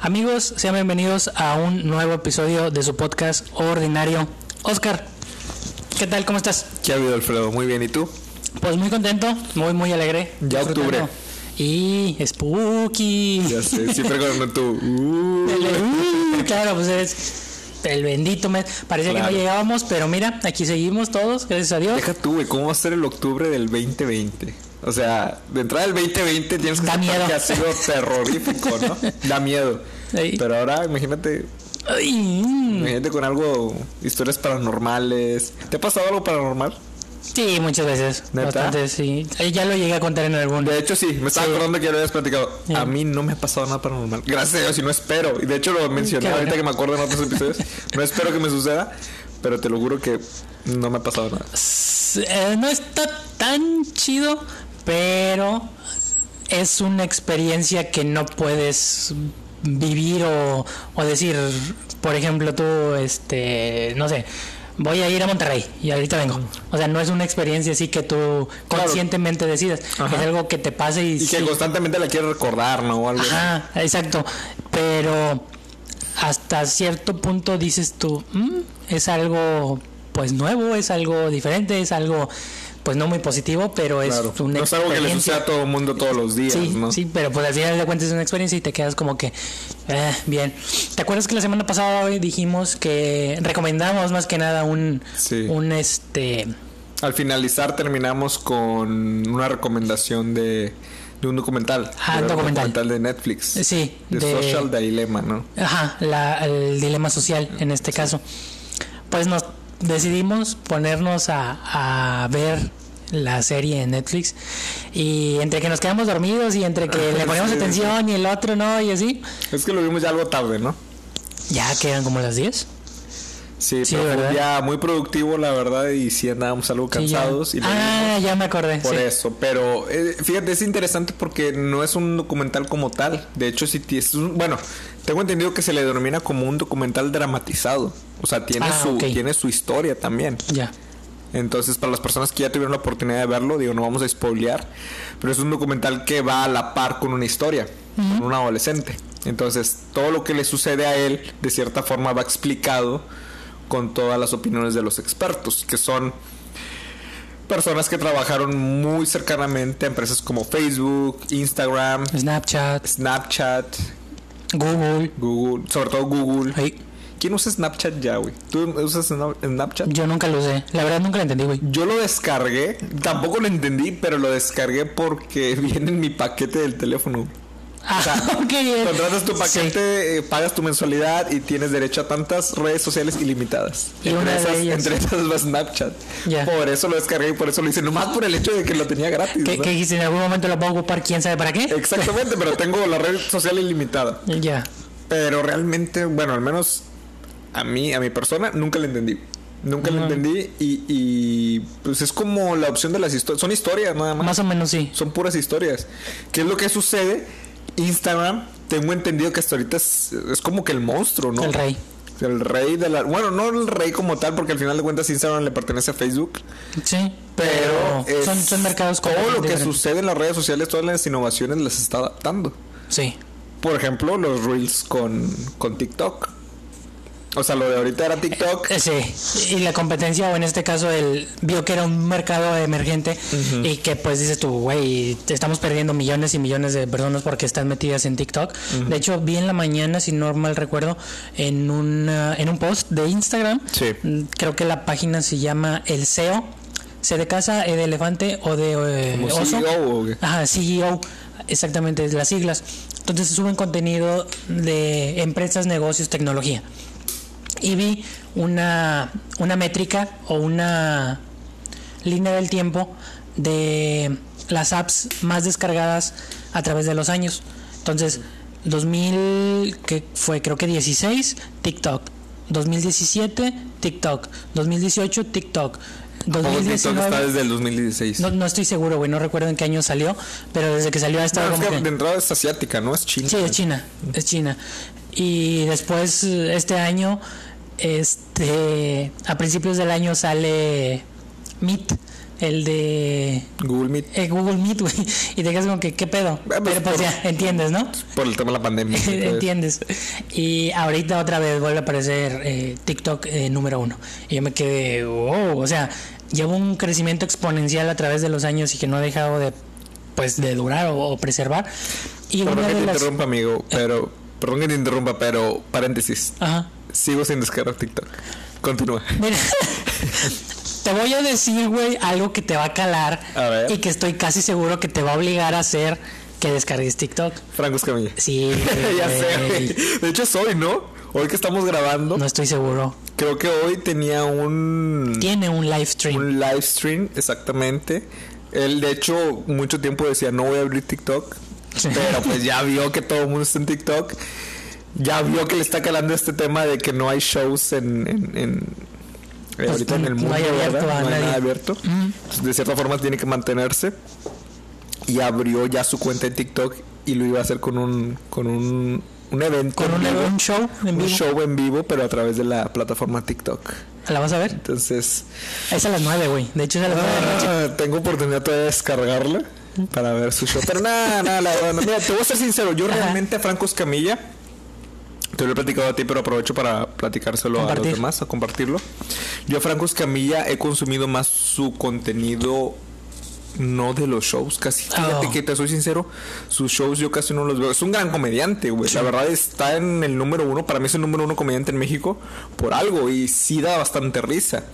Amigos, sean bienvenidos a un nuevo episodio de su podcast ordinario. Oscar, ¿qué tal? ¿Cómo estás? ¿Qué ha habido, Alfredo? Muy bien, ¿y tú? Pues muy contento, muy, muy alegre. Ya octubre. Y spooky. Ya sé, siempre con tu... uh, uh, claro, pues es el bendito mes. Parecía que no llegábamos, pero mira, aquí seguimos todos, gracias a Dios. deja tú, güey, ¿cómo va a ser el octubre del 2020? O sea, de entrada del 2020 tienes que Da miedo. que ha sido terrorífico, ¿no? Da miedo. Pero ahora, imagínate, Ay, imagínate con algo, historias paranormales. ¿Te ha pasado algo paranormal? Sí, muchas veces. ¿Neta? Bastante, sí. Ya lo llegué a contar en algún. De hecho, sí, me estaba Sí. acordando que ya lo habías platicado. Sí. A mí no me ha pasado nada paranormal. Gracias a Dios, y no espero. Y de hecho lo mencioné Qué ahorita bueno. que me acuerdo en otros episodios. No espero que me suceda, pero te lo juro que no me ha pasado nada. Eh, no está tan chido, pero es una experiencia que no puedes vivir o, o decir, por ejemplo, tú, este, no sé, voy a ir a Monterrey y ahorita vengo. O sea, no es una experiencia así que tú Claro. conscientemente decidas. Ajá. Es algo que te pase y, Y que sí. constantemente la quieres recordar, ¿no? O algo así. Ajá, exacto. Pero hasta cierto punto dices tú, "Mm, es algo pues nuevo, es algo diferente, es algo pues no muy positivo, pero es Claro. una No es algo que le experiencia. suceda a todo el mundo todos los días, Sí, ¿no? sí, pero pues al final de cuentas es una experiencia y te quedas como que, eh, bien. ¿Te acuerdas que la semana pasada hoy dijimos que recomendamos más que nada un, Sí. un este, Al finalizar terminamos con una recomendación de, de un documental. Ah, de un documental. de Netflix. sí, De, de- Social Dilemma, ¿no? Ajá, la- el dilema social en este caso. Pues nos decidimos ponernos a, a ver la serie en Netflix y entre que nos quedamos dormidos y entre que le ponemos Sí, atención y el otro no y así, Es que lo vimos ya algo tarde, ¿no? ya quedan como las 10. Sí, Sí, pero fue un día muy productivo, la verdad, y sí andábamos algo Sí, cansados. y ah, ya me acordé. por sí. eso. Pero eh, fíjate, es interesante porque no es un documental como tal. De hecho, sí ti- es un- bueno, tengo entendido que se le denomina como un documental dramatizado. O sea, tiene, Ah, su, tiene su historia también. Ya. Entonces, para las personas que ya tuvieron la oportunidad de verlo, digo, no vamos a spoilear, pero es un documental que va a la par con una historia, con un adolescente. Entonces, todo lo que le sucede a él, de cierta forma, va explicado con todas las opiniones de los expertos, que son personas que trabajaron muy cercanamente a empresas como Facebook, Instagram, Snapchat, Snapchat, Google. Google, sobre todo Google. ¿Quién usa Snapchat ya, güey? ¿Tú usas Sna- Snapchat? yo nunca lo usé. La verdad nunca lo entendí, güey. Yo lo descargué, tampoco lo entendí, pero lo descargué porque viene en mi paquete del teléfono. Sea. Contratas tu Sí. paquete, eh, pagas tu mensualidad y tienes derecho a tantas redes sociales ilimitadas. Y entre, esas, ellas. entre esas va Snapchat. Por eso lo descargué y por eso lo hice, nomás por el hecho de que lo tenía gratis. ¿Qué, ¿no? qué dijiste? ¿En algún momento lo puedo ocupar? ¿Quién sabe para qué? Exactamente, pero tengo la red social ilimitada. Ya. Pero realmente, bueno, al menos a mí, a mi persona, nunca la entendí. Nunca la entendí y, y, pues es como la opción de las historias. Son historias nada más. Más o menos sí. Son puras historias. ¿Qué es lo que sucede? Instagram, tengo entendido que hasta ahorita es, es como que el monstruo, ¿no? El rey. El rey de la... Bueno, no el rey como tal, porque al final de cuentas Instagram le pertenece a Facebook. Sí, Pero, son, son mercados Todo lo que diferentes. sucede en las redes sociales, todas las innovaciones las está adaptando. Sí. Por ejemplo, los reels con, con TikTok. O sea, lo de ahorita era TikTok. Eh, Sí, y la competencia, o en este caso, él vio que era un mercado emergente y que pues dices tú, güey, estamos perdiendo millones y millones de personas porque están metidas en TikTok. De hecho, vi en la mañana, si no mal recuerdo, en, una, en un post de Instagram, Sí. creo que la página se llama El SEO, C de casa, E de elefante o de eh, Como oso. CEO o qué? Ajá, CEO, exactamente, las siglas. Entonces suben contenido de empresas, negocios, tecnología. Y vi una, una métrica o una línea del tiempo de las apps más descargadas a través de los años. Entonces, 2000, que fue creo que 16, TikTok. 2017, TikTok. 2018, TikTok. Tampoco TikTok 2019, está desde el 2016. no, no estoy seguro, güey, no recuerdo en qué año salió, pero desde que salió ha estado No, es que que- de entrada es asiática, ¿no? Es china. Sí, es China, es China. Y después, este año, este, a principios del año sale Meet, el de Google Meet. eh, Google Meet, güey, y te quedas como que, ¿qué pedo? pues, Pero pues por- ya, entiendes, ¿no? Por el tema de la pandemia. Entiendes. Y ahorita otra vez vuelve a aparecer eh, TikTok eh, número uno. Y yo me quedé, wow, o sea, lleva un crecimiento exponencial a través de los años y que no ha dejado de, pues, de durar o, o preservar. Y Perdón que te las... interrumpa, amigo, pero... Perdón que te interrumpa, pero... Paréntesis. Ajá. Sigo sin descargar TikTok. Continúa. Mira, te voy a decir, güey, algo que te va a calar A ver. y que estoy casi seguro que te va a obligar a hacer que descargues TikTok. Franco Escamilla. Sí, ya sé, güey. De hecho es hoy, ¿no? Hoy que estamos grabando. No estoy seguro. Creo que hoy tenía un... Tiene un live stream. Un live stream, exactamente. Él, de hecho, mucho tiempo decía, no voy a abrir TikTok. Pero pues ya vio que todo el mundo está en TikTok. Ya vio que le está calando este tema de que no hay shows en... en, en- eh, Pues, ahorita en el no mundo, hay abierto No hay nada abierto. Entonces, de cierta forma tiene que mantenerse. Y abrió ya su cuenta en TikTok y lo iba a hacer con un, con un, un evento. Con un, vivo. un show en Un vivo. show en vivo, pero a través de la plataforma TikTok. ¿La vas a ver? Entonces, Es a las nueve, güey. De hecho, es a las de la noche. ah, tengo oportunidad de descargarla para ver su show. Pero nada, nada, no. Mira, te voy a ser sincero. Yo Ajá. realmente a Franco Escamilla, te lo he platicado a ti, pero aprovecho para platicárselo a los demás, a compartirlo. Yo a Franco Escamilla he consumido más su contenido. No de los shows, casi. Fíjate Oh. que te soy sincero, sus shows yo casi no los veo. Es un gran comediante, güey. La verdad está en el número uno. Para mí es el número uno comediante en México por algo. Y sí da bastante risa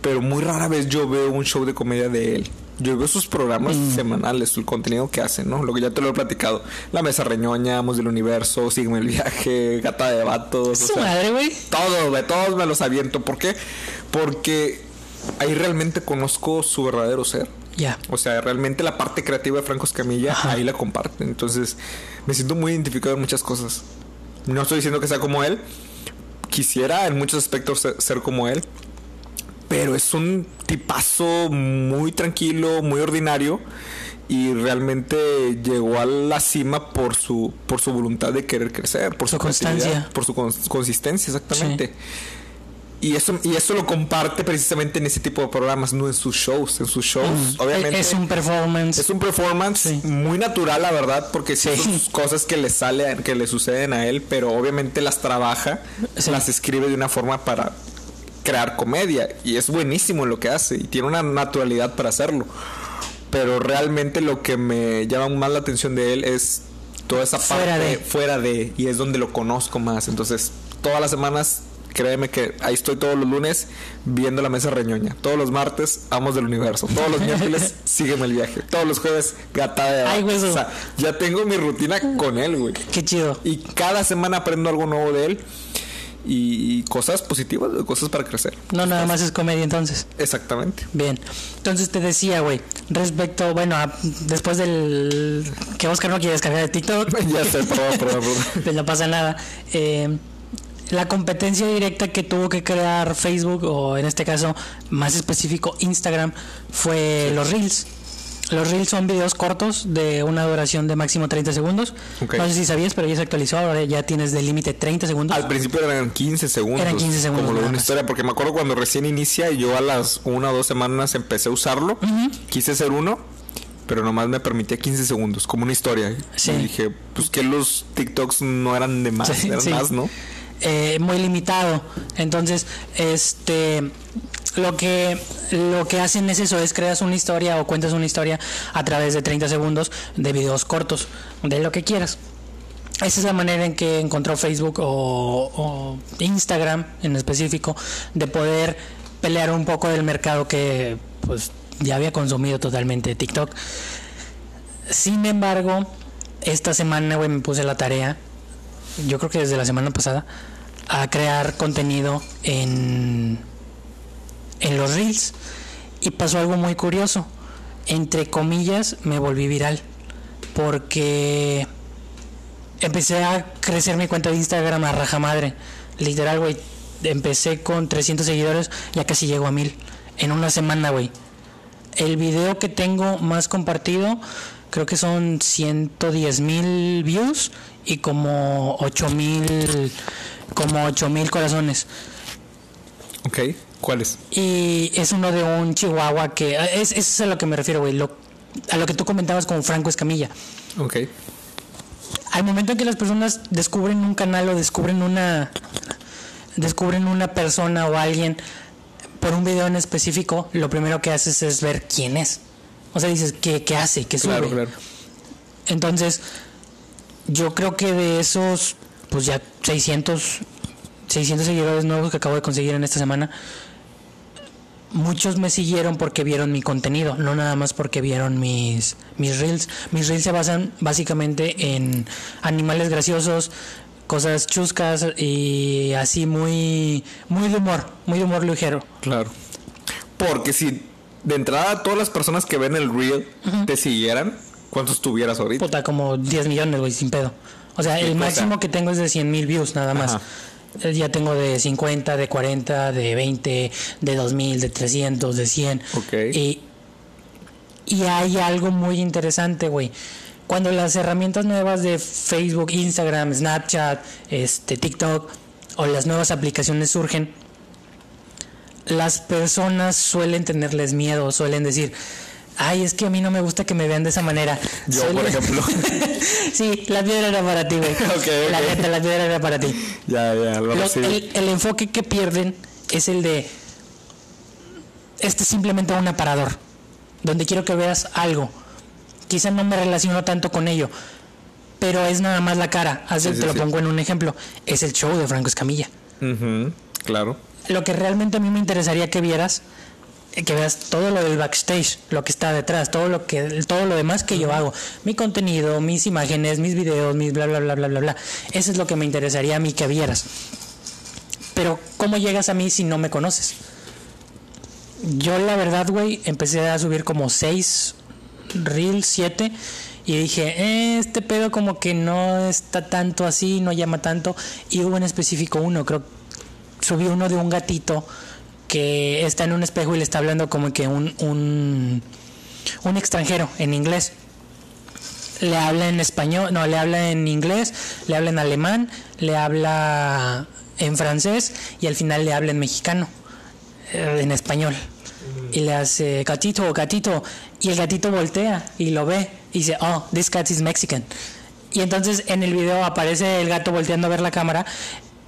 pero muy rara vez yo veo un show de comedia de él. Yo veo sus programas Mm. semanales, el contenido que hacen, ¿no? Lo que ya te lo he platicado. La Mesa Reñoña, Amos del Universo, Sígueme el Viaje, Gata de Vatos. Su madre, güey. todos, güey, todos me los aviento. ¿Por qué? Porque ahí realmente conozco su verdadero ser. Ya. O sea, realmente la parte creativa de Franco Escamilla Ajá. ahí la comparte. Entonces, me siento muy identificado en muchas cosas. No estoy diciendo que sea como él. Quisiera en muchos aspectos ser como él. Pero es un tipazo muy tranquilo, muy ordinario. Y realmente llegó a la cima por su, por su voluntad de querer crecer, por su, Su constancia. por su cons- consistencia, exactamente. Y eso, y eso lo comparte precisamente en ese tipo de programas, no en sus shows. En sus shows, obviamente. Es un performance. Es un performance Sí. muy natural, la verdad, porque sí, Sí. son cosas que le salen, que le suceden a él, pero obviamente las trabaja, Sí. las escribe de una forma para crear comedia y es buenísimo en lo que hace y tiene una naturalidad para hacerlo. Pero realmente lo que me llama más la atención de él es toda esa Fuera parte de. fuera de y es donde lo conozco más. Entonces, todas las semanas Créeme que ahí estoy todos los lunes viendo la mesa reñoña. Todos los martes, Amos del Universo. Todos los miércoles, sígueme el viaje. Todos los jueves, gata de Ay. O sea, ya tengo mi rutina con él, güey. Qué chido. Y cada semana aprendo algo nuevo de él. Y, cosas positivas, cosas para crecer. No, nada más es comedia entonces. Exactamente. Bien. Entonces te decía, güey, respecto, bueno, a- después del que Oscar no quiere descargar de TikTok, ya sé, perdón, perdón. pues no pasa nada. Eh, la competencia directa que tuvo que crear Facebook, o en este caso más específico Instagram, fue los Reels. Los Reels son videos cortos de una duración de máximo 30 segundos. No sé si sabías, pero ya se actualizó. Ahora ya tienes de límite 30 segundos. Al principio eran 15 segundos. Eran 15 segundos Como lo de una historia, porque me acuerdo cuando recién inicia y yo a las una o dos semanas empecé a usarlo. Quise hacer uno, pero nomás me permitía 15 segundos, como una historia. Sí. Y dije, pues que los TikToks no eran de más, Sí, eran sí. más, ¿no? eh, muy limitado. Entonces, este lo que lo que hacen es eso, es creas una historia o cuentas una historia a través de 30 segundos de videos cortos, de lo que quieras. Esa es la manera en que encontró Facebook o, o Instagram en específico de poder pelear un poco del mercado que pues ya había consumido totalmente TikTok. Sin embargo, esta semana güey, me puse la tarea yo creo que desde la semana pasada, a crear contenido en, en los reels. Y pasó algo muy curioso. Entre comillas, me volví viral. Porque empecé a crecer mi cuenta de Instagram a raja madre. Literal, güey. Empecé con 300 seguidores, ya casi llego a 1000. En una semana, güey. El video que tengo más compartido, creo que son 110 mil views y como 8 mil como 8 mil corazones. Ok, ¿cuál es? Y es uno de un chihuahua que... Es, es a lo que me refiero, güey. Lo, a lo que tú comentabas como Franco Escamilla. Ok. Al momento en que las personas descubren un canal o descubren una... Descubren una persona o alguien por un video en específico, lo primero que haces es ver quién es. O sea, dices, ¿qué, qué hace? ¿Qué sube? Claro, claro. Entonces, yo creo que de esos, pues ya 600, 600 seguidores nuevos que acabo de conseguir en esta semana, muchos me siguieron porque vieron mi contenido, no nada más porque vieron mis, mis reels. Mis reels se basan básicamente en animales graciosos, cosas chuscas y así muy, muy de humor, muy de humor ligero. Claro. Porque si de entrada todas las personas que ven el reel te siguieran, ¿cuántos tuvieras ahorita? Puta, como 10 millones, güey, sin pedo. O sea, el máximo que tengo es de 100 mil views, nada más. Ajá. Eh, Ya tengo de 50, de 40, de 20, de 2000, de 300, de 100. Ok. Y, y hay algo muy interesante, güey. Cuando las herramientas nuevas de Facebook, Instagram, Snapchat, este, TikTok o las nuevas aplicaciones surgen, las personas suelen tenerles miedo, suelen decir, ay, es que a mí no me gusta que me vean de esa manera. Yo, por ejemplo. sí, la piedra era para ti, güey. La neta, la piedra era para ti. Ya, ya, lo el, el enfoque que pierden es el de este es simplemente un aparador donde quiero que veas algo quizá no me relaciono tanto con ello pero es nada más la cara Haz de- Sí, sí, te lo sí. pongo en un ejemplo es el show de Franco Escamilla Claro. lo que realmente a mí me interesaría que vieras que veas todo lo del backstage, lo que está detrás, todo lo que todo lo demás que yo hago, mi contenido, mis imágenes, mis videos, mis bla bla bla bla bla bla. Eso es lo que me interesaría a mí que vieras. Pero ¿cómo llegas a mí si no me conoces? Yo la verdad, güey, empecé a subir como 6 reels, 7 y dije, "Eh, este pedo como que no está tanto así, no llama tanto. Y hubo en específico uno, creo subí uno de un gatito que está en un espejo y le está hablando como que un, un, un extranjero en inglés. Le habla en español, no, le habla en inglés, le habla en alemán, le habla en francés y al final le habla en mexicano, eh, en español. Y le hace gatito, gatito. Y el gatito voltea y lo ve y dice, oh, this cat is Mexican. Y entonces en el video aparece el gato volteando a ver la cámara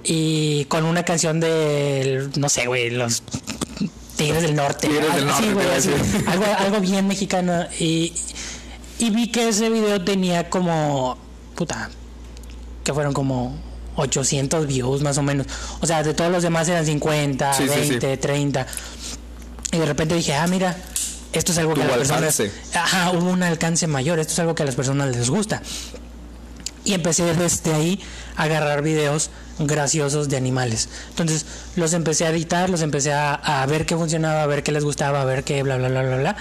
y con una canción de, no sé, güey, los Tigres del Norte. Tigres del Norte, güey, así. decir. algo, algo bien mexicano. Y, y vi que ese video tenía como, puta, que fueron como 800 views más o menos. O sea, de todos los demás eran 50, Sí, sí, sí. 20, 30. Y de repente dije, ah, mira, esto es algo que a las personas... Ajá, hubo un alcance mayor. Esto es algo que a las personas les gusta. Y empecé desde ahí a agarrar videos graciosos de animales. Entonces los empecé a editar, los empecé a, a ver qué funcionaba, a ver qué les gustaba, a ver qué bla, bla, bla, bla, bla.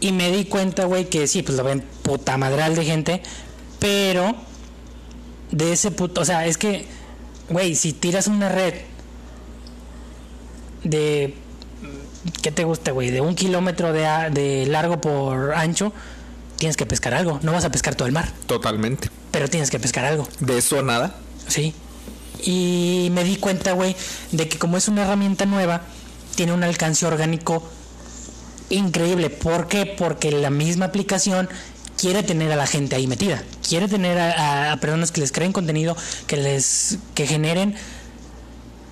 Y me di cuenta, güey, que sí, pues lo ven puta madral de gente, pero de ese puto, o sea, es que, güey, si tiras una red de, ¿qué te gusta, güey? De un kilómetro de, de largo por ancho, tienes que pescar algo. No vas a pescar todo el mar, Totalmente. pero tienes que pescar algo. De eso nada. Sí. Y me di cuenta, güey, de que como es una herramienta nueva, tiene un alcance orgánico increíble. ¿Por qué? Porque la misma aplicación quiere tener a la gente ahí metida. Quiere tener a, personas que les creen contenido, que les que generen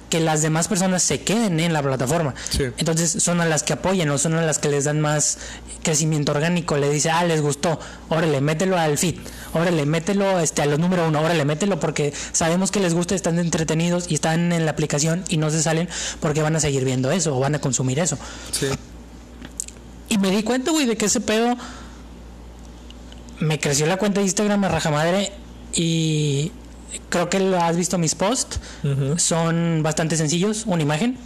que las demás personas se queden en la plataforma. Sí. Entonces son a las que apoyan o son a las que les dan más crecimiento orgánico. Le dice, ah, les gustó, órale, mételo al feed, órale, mételo este, a los número uno, órale, mételo porque sabemos que les gusta, están entretenidos y están en la aplicación y no se salen porque van a seguir viendo eso o van a consumir eso. Sí. Y me di cuenta, güey, de que ese pedo me creció la cuenta de Instagram a raja madre y creo que lo has visto mis posts. Son bastante sencillos, una imagen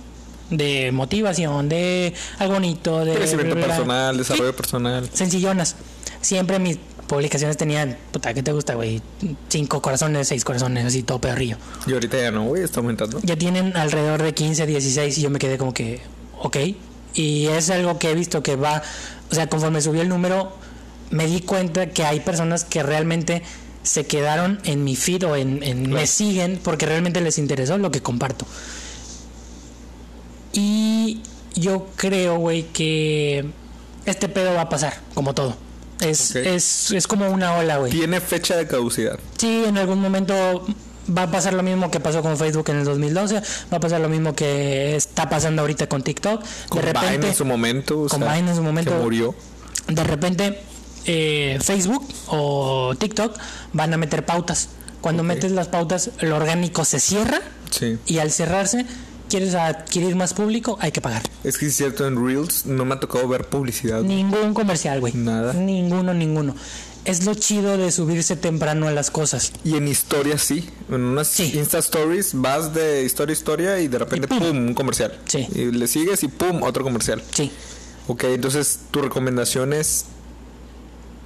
de motivación, de algo bonito, de Crecimiento bla, bla, bla. personal, Sí, desarrollo personal. sencillonas. Siempre mis publicaciones tenían, puta, ¿qué te gusta, güey? Cinco corazones, seis corazones, así todo perrillo. Y ahorita ya no, güey, está aumentando. Ya tienen alrededor de 15, 16 y yo me quedé como que, ok. Y es algo que he visto que va, o sea, conforme subió el número, me di cuenta que hay personas que realmente se quedaron en mi feed o en, en- me siguen porque realmente les interesó lo que comparto. Y yo creo, güey, que este pedo va a pasar, como todo. Es, es, es como una ola, güey. Tiene fecha de caducidad. Sí, en algún momento va a pasar lo mismo que pasó con Facebook en el 2012, va a pasar lo mismo que está pasando ahorita con TikTok. Con de Vine repente, en su momento. o con sea, Vine en su momento. Que murió. de repente eh, Facebook o TikTok van a meter pautas. Cuando metes las pautas, lo orgánico se cierra Sí. y al cerrarse, quieres adquirir más público, hay que pagar. Es que es cierto, en Reels no me ha tocado ver publicidad. Ningún comercial, güey. Nada. Ninguno, ninguno. Es lo chido de subirse temprano a las cosas. Y en historias sí. En unas Sí. Insta Stories vas de historia a historia y de repente, Y pum. pum. un comercial. Sí. Y le sigues y pum, otro comercial. Sí. Ok, entonces tu recomendación es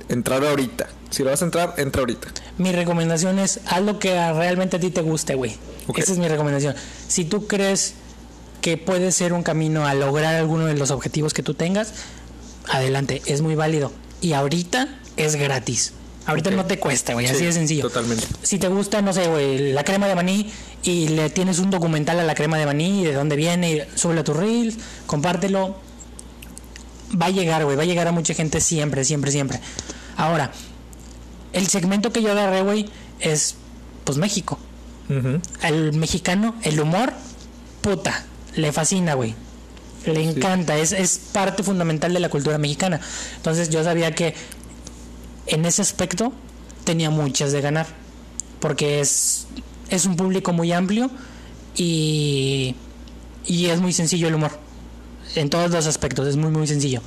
entrar ahorita. Si lo vas a entrar, entra ahorita. Mi recomendación es haz lo que realmente a ti te guste, güey. Esa es mi recomendación. Si tú crees que puede ser un camino a lograr alguno de los objetivos que tú tengas, adelante, es muy válido. Y ahorita es gratis. Ahorita no te cuesta, güey, así Sí, de sencillo. Totalmente. Si te gusta, no sé, güey, la crema de maní y le tienes un documental a la crema de maní y de dónde viene, súbelo a tu reels, compártelo. Va a llegar, güey, va a llegar a mucha gente siempre, siempre, siempre. Ahora, el segmento que yo agarré, güey, es pues México. Ujú. Al mexicano, el humor, puta, le fascina, güey. Le encanta, es, es parte fundamental de la cultura mexicana. Entonces yo sabía que en ese aspecto tenía muchas de ganar. Porque es, es un público muy amplio y, y es muy sencillo el humor. En todos los aspectos, es muy, muy sencillo.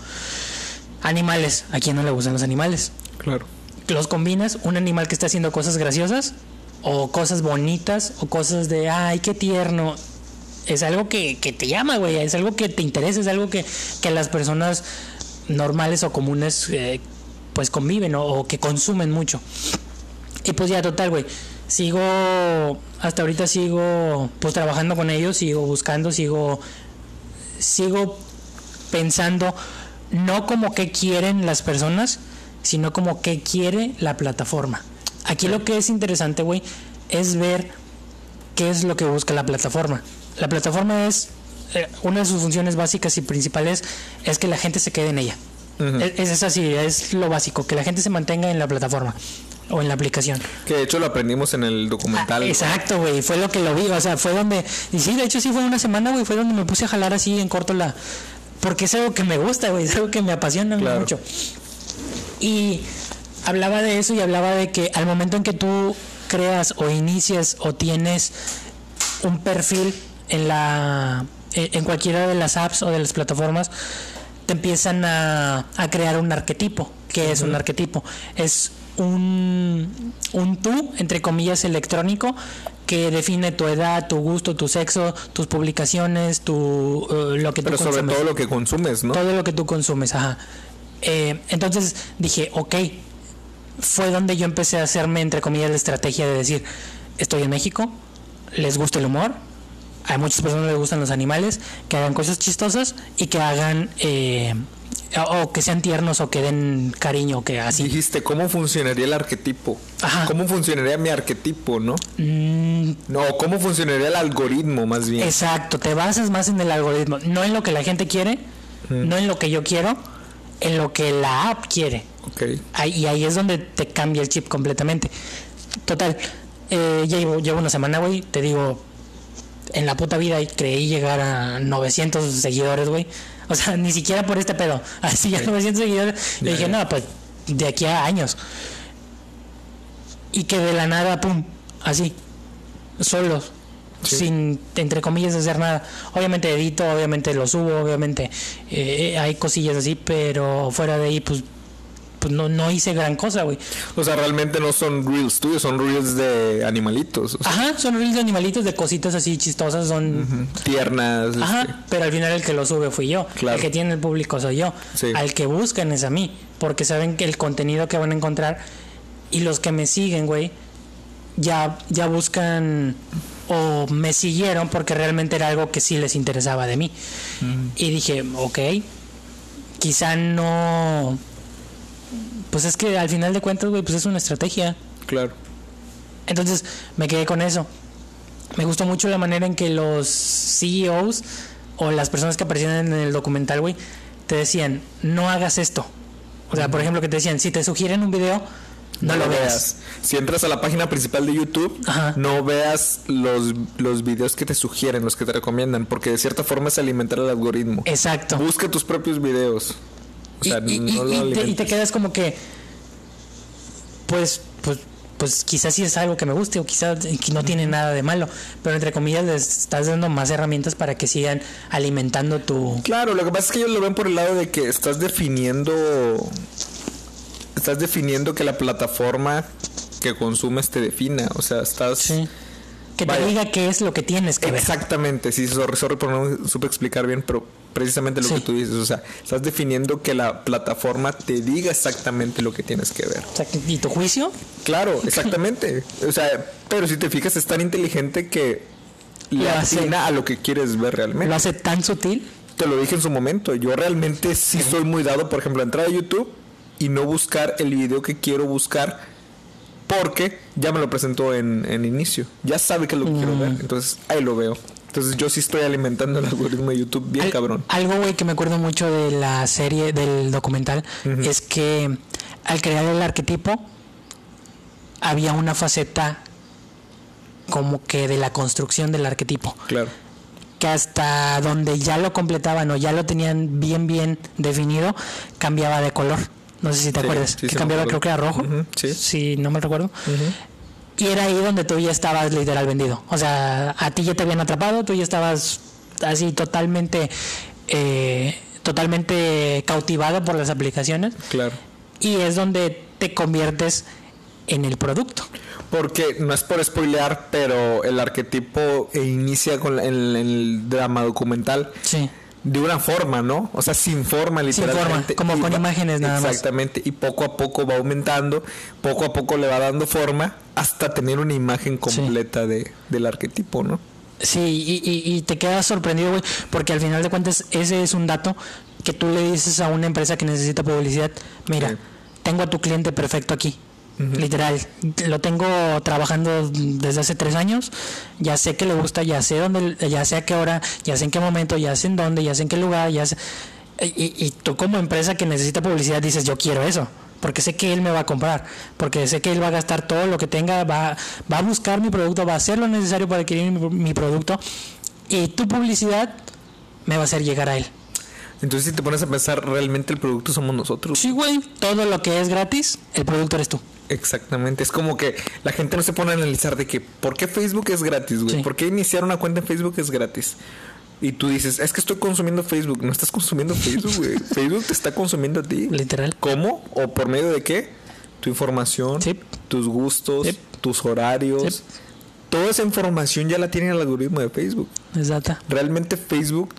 Animales, ¿a quién no le gustan los animales? Claro. los combinas, un animal que está haciendo cosas graciosas o cosas bonitas o cosas de, ay, qué tierno. Es algo que, que te llama, güey, es algo que te interesa, es algo que, que las personas normales o comunes eh, pues conviven o, o que consumen mucho. Y pues ya, total, güey. Sigo, hasta ahorita sigo pues trabajando con ellos, sigo buscando, sigo, sigo pensando no como qué quieren las personas, sino como qué quiere la plataforma. Aquí lo que es interesante, güey, es ver qué es lo que busca la plataforma. La plataforma es, eh, una de sus funciones básicas y principales es que la gente se quede en ella. Ujú. es, es así, es lo básico, que la gente se mantenga en la plataforma o en la aplicación. Que de hecho lo aprendimos en el documental. Ah, exacto, güey, fue lo que lo vi, o sea, fue donde, y sí, de hecho sí fue una semana, güey, fue donde me puse a jalar así en corto la, porque es algo que me gusta, güey, es algo que me apasiona Claro. mucho. Y hablaba de eso y hablaba de que al momento en que tú creas o inicias o tienes un perfil en la en en cualquiera de las apps o de las plataformas te empiezan a, a crear un arquetipo. ¿Qué es un arquetipo? Es un, un tú, entre comillas, electrónico que define tu edad, tu gusto, tu sexo, tus publicaciones, tu, eh, lo que tú Pero sobre consumes todo lo que consumes, ¿no? todo lo que tú consumes, ajá. Eh, entonces dije, ok, fue donde yo empecé a hacerme, entre comillas, la estrategia de decir, estoy en México, les gusta el humor, a muchas personas les gustan los animales, que hagan cosas chistosas y que hagan, eh, o, o que sean tiernos o que den cariño, que así. Dijiste, ¿cómo funcionaría el arquetipo? Ajá. ¿Cómo funcionaría mi arquetipo, no? Mm, No, ¿cómo funcionaría el algoritmo más bien? Exacto, te basas más en el algoritmo, no en lo que la gente quiere, no en lo que yo quiero, en lo que la app quiere. Ok. Ahí- y ahí es donde te cambia el chip completamente. Total, eh, ya llevo, llevo una semana, güey. Te digo, en la puta vida creí llegar a 900 seguidores, güey. O sea, ni siquiera por este pedo. Así ya 900 seguidores. Le Ya, dije, no, pues de aquí a años. Y que de la nada, pum, así, solos. Sí. Sin, entre comillas, hacer nada. Obviamente edito, obviamente lo subo, obviamente eh, hay cosillas así, pero fuera de ahí, pues, pues no, no hice gran cosa, güey. O sea, realmente no son reels tuyos, son reels de animalitos. o sea, Ajá, son reels de animalitos, de cositas así chistosas, son... tiernas. este, Ajá, pero al final el que lo sube fui yo. Claro. El que tiene el público soy yo. Sí. Al que buscan es a mí. Porque saben que el contenido que van a encontrar y los que me siguen, güey, ya, ya buscan o me siguieron porque realmente era algo que sí les interesaba de mí. Y dije, ok, quizá no... Pues es que al final de cuentas, güey, pues es una estrategia. Claro. Entonces me quedé con eso. Me gustó mucho la manera en que los CEOs o las personas que aparecían en el documental, güey, te decían, no hagas esto. O sea, por ejemplo, que te decían, si te sugieren un video, no, lo veas. Si entras a la página principal de YouTube, Ajá. no veas los, los videos que te sugieren, los que te recomiendan, porque de cierta forma es alimentar el algoritmo. Exacto. Busca tus propios videos. O sea, y, y- no lo y- y te, y te quedas como que, pues, pues, pues quizás sí es algo que me guste o quizás no tiene nada de malo, pero entre comillas les estás dando más herramientas para que sigan alimentando tu... Claro, lo que pasa es que ellos lo ven por el lado de que estás definiendo. Estás definiendo que la plataforma que consumes te defina. O sea, estás. Sí. Que te Vaya. diga qué es lo que tienes que ver. Exactamente, sí, sorry, sorry por no supe explicar bien, pero precisamente lo Sí. que tú dices, o sea, estás definiendo que la plataforma te diga exactamente lo que tienes que ver. ¿Y tu juicio? Claro, exactamente. o sea, pero si te fijas, es tan inteligente que le hace. atina a lo que quieres ver realmente. Lo hace tan sutil. Te lo dije en su momento. Yo realmente sí soy muy dado, por ejemplo, a entrar a YouTube y no buscar el video que quiero buscar porque ya me lo presentó en, en inicio. Ya sabe que es lo que quiero ver. Entonces ahí lo veo. Entonces yo sí estoy alimentando el algoritmo de YouTube bien Al- cabrón. Algo, güey, que me acuerdo mucho de la serie, del documental, es que al crear el arquetipo había una faceta como que de la construcción del arquetipo. Claro. que hasta donde ya lo completaban o ya lo tenían bien bien definido, cambiaba de color. No sé si te Sí, acuerdas. sí, que cambiaba creo que era rojo. Sí. Si no me recuerdo. Y era ahí donde tú ya estabas literal vendido. O sea, a ti ya te habían atrapado, tú ya estabas así totalmente, eh, totalmente cautivado por las aplicaciones. Claro. Y es donde te conviertes en el producto. Porque no es por spoilear, pero el arquetipo inicia con la- en, en el drama documental Sí. De una forma, ¿no? O sea, sin forma, Sin literalmente. forma, como con va- imágenes nada más. Exactamente. Y poco a poco va aumentando, poco a poco le va dando forma hasta tener una imagen completa de, del arquetipo, ¿no? Sí, y, y- y te quedas sorprendido, güey, porque al final de cuentas ese es un dato que tú le dices a una empresa que necesita publicidad, mira, Sí. tengo a tu cliente perfecto aquí, literal, lo tengo trabajando desde hace tres años, ya sé que le gusta, ya sé dónde, ya sé a qué hora, ya sé en qué momento, ya sé en dónde, ya sé en qué lugar, ya sé... Y, y tú como empresa que necesita publicidad dices, yo quiero eso. Porque sé que él me va a comprar, porque sé que él va a gastar todo lo que tenga, va, va a buscar mi producto, va a hacer lo necesario para adquirir mi, mi producto y tu publicidad me va a hacer llegar a él. Entonces, si te pones a pensar, realmente el producto somos nosotros. Sí, güey, todo lo que es gratis, el producto eres tú. Exactamente. Es como que la gente no se pone a analizar de que, ¿por qué Facebook es gratis, güey? Sí. ¿Por qué iniciar una cuenta en Facebook es gratis? Y tú dices, es que estoy consumiendo Facebook. No estás consumiendo Facebook, güey. Facebook te está consumiendo a ti. Literal. ¿Cómo? ¿O por medio de qué? Tu información, Sí. tus gustos, Sí. tus horarios. Toda esa información ya la tiene el algoritmo de Facebook. Exacto. Realmente Facebook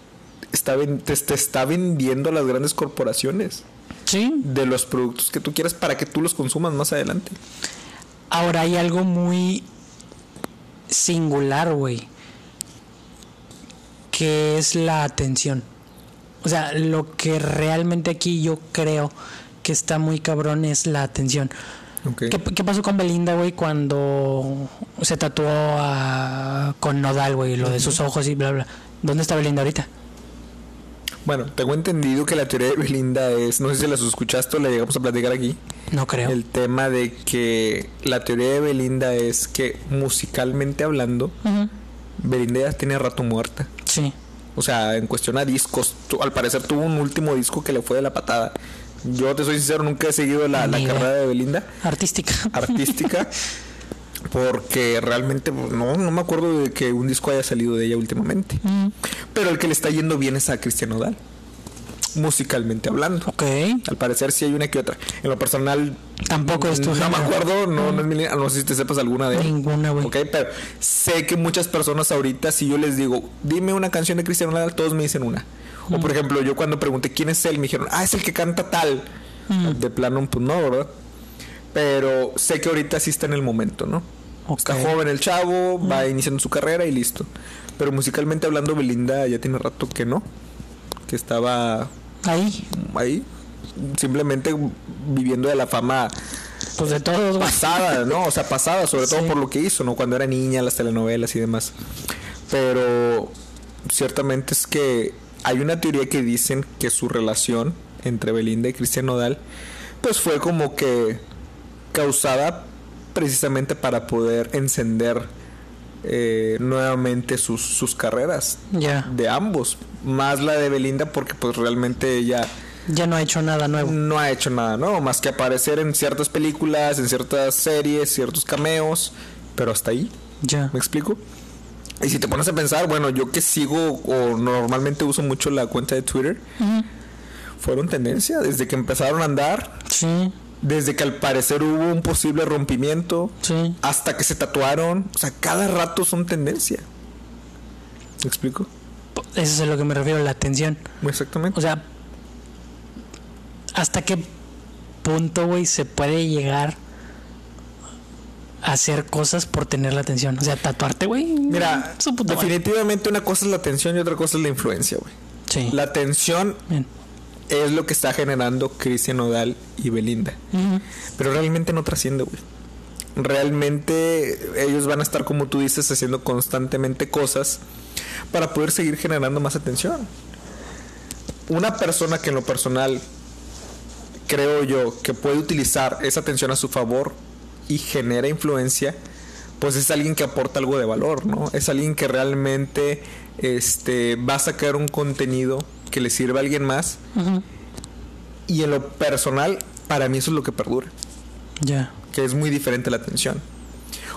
está te está vendiendo a las grandes corporaciones Sí. de los productos que tú quieras para que tú los consumas más adelante. Ahora hay algo muy singular, güey, que es la atención. O sea, lo que realmente aquí yo creo que está muy cabrón es la atención. ¿Qué, qué pasó con Belinda, güey, cuando se tatuó a- con Nodal, güey, lo de sus ojos y bla, bla? ¿Dónde está Belinda ahorita? Bueno, tengo entendido que la teoría de Belinda es, no sé si las escuchaste o la llegamos a platicar aquí, No creo. el tema de que la teoría de Belinda es que musicalmente hablando. Belinda ya tiene rato muerta. Sí. O sea, en cuestión a discos, al parecer tuvo un último disco que le fue de la patada. Yo te soy sincero, nunca he seguido la, la carrera de Belinda Artística. artística. Porque realmente pues, no, no me acuerdo de que un disco haya salido de ella últimamente. Mm, Pero el que le está yendo bien es a Cristian Nodal. Musicalmente hablando. ok. Al parecer sí hay una que otra. En lo personal Tampoco es tu no me acuerdo, no, no es mi línea, no sé si te sepas alguna de. Ninguna, güey. Ok, pero sé que muchas personas ahorita, si yo les digo, dime una canción de Cristian Nodal, todos me dicen una. O por ejemplo, yo cuando pregunté quién es él, me dijeron, ah, es el que canta tal. De plano, pues no, ¿verdad? Pero sé que ahorita sí está en el momento, ¿no? Ok. Está joven el chavo, va iniciando su carrera y listo. Pero musicalmente hablando, Belinda ya tiene rato que no. Que estaba Ahí. ahí, simplemente viviendo de la fama Pues de todos, pasada, ¿no? O sea, pasada, sobre todo Sí. por lo que hizo, ¿no? Cuando era niña, las telenovelas y demás. Pero ciertamente es que hay una teoría que dicen que su relación entre Belinda y Cristian Nodal pues fue como que causada precisamente para poder encender eh, nuevamente sus, sus carreras Ya. de ambos más la de Belinda porque pues realmente ella Ya no ha hecho nada nuevo. no ha hecho nada nuevo más que aparecer en ciertas películas en ciertas series ciertos cameos pero hasta ahí Ya. ¿Me explico? Y si te pones a pensar, bueno, yo que sigo o normalmente uso mucho la cuenta de Twitter, fueron tendencia desde que empezaron a andar, Sí, desde que al parecer hubo un posible rompimiento, sí. hasta que se tatuaron, o sea, cada rato son tendencia. ¿Me explico? Eso es a lo que me refiero, la atención. Exactamente. O sea, ¿hasta qué punto, güey, se puede llegar a hacer cosas por tener la atención? O sea, tatuarte, güey. Mira, madre. definitivamente una cosa es la atención y otra cosa es la influencia, güey. Sí. La atención Bien. Es lo que está generando Cristian Nodal y Belinda. Pero realmente no trasciende, güey. Realmente ellos van a estar, como tú dices, haciendo constantemente cosas para poder seguir generando más atención. Una persona que en lo personal creo yo que puede utilizar esa atención a su favor y genera influencia, pues es alguien que aporta algo de valor, ¿no? Es alguien que realmente este, va a sacar un contenido que le sirva a alguien más y en lo personal, para mí eso es lo que perdura Ya. que es muy diferente la atención.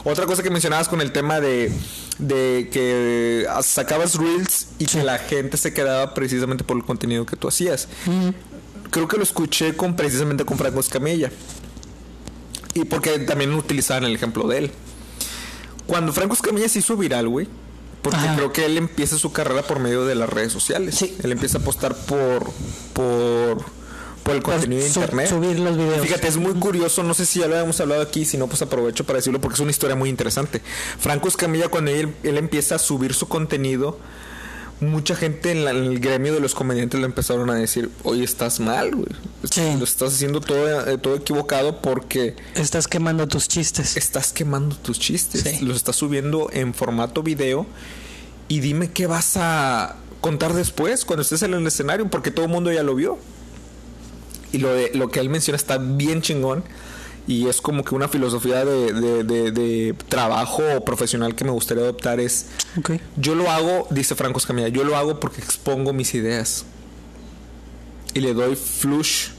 Otra cosa que mencionabas con el tema de, de que sacabas reels y que la gente se quedaba precisamente por el contenido que tú hacías. Creo que lo escuché con precisamente con Franco Escamilla. Y porque también utilizaban el ejemplo de él. Cuando Franco Escamilla se hizo viral, güey. Porque Ajá. creo que él empieza su carrera por medio de las redes sociales. Sí. Él empieza a apostar por, por, por el contenido de internet. subir los videos. Fíjate, es muy curioso, no sé si ya lo habíamos hablado aquí, si no, pues aprovecho para decirlo porque es una historia muy interesante. Franco Escamilla, cuando él, él empieza a subir su contenido, mucha gente en, la- en el gremio de los comediantes le empezaron a decir, oye, estás mal, güey. Sí. Lo estás haciendo todo, eh, todo equivocado porque Estás quemando tus chistes. estás quemando tus chistes. Sí. Los estás subiendo en formato video y dime qué vas a contar después cuando estés en el escenario porque todo el mundo ya lo vio. Y lo, de, lo que él menciona está bien chingón y es como que una filosofía de, de- de- de trabajo profesional que me gustaría adoptar es yo lo hago, dice Franco Escamilla, yo lo hago porque expongo mis ideas y le doy flush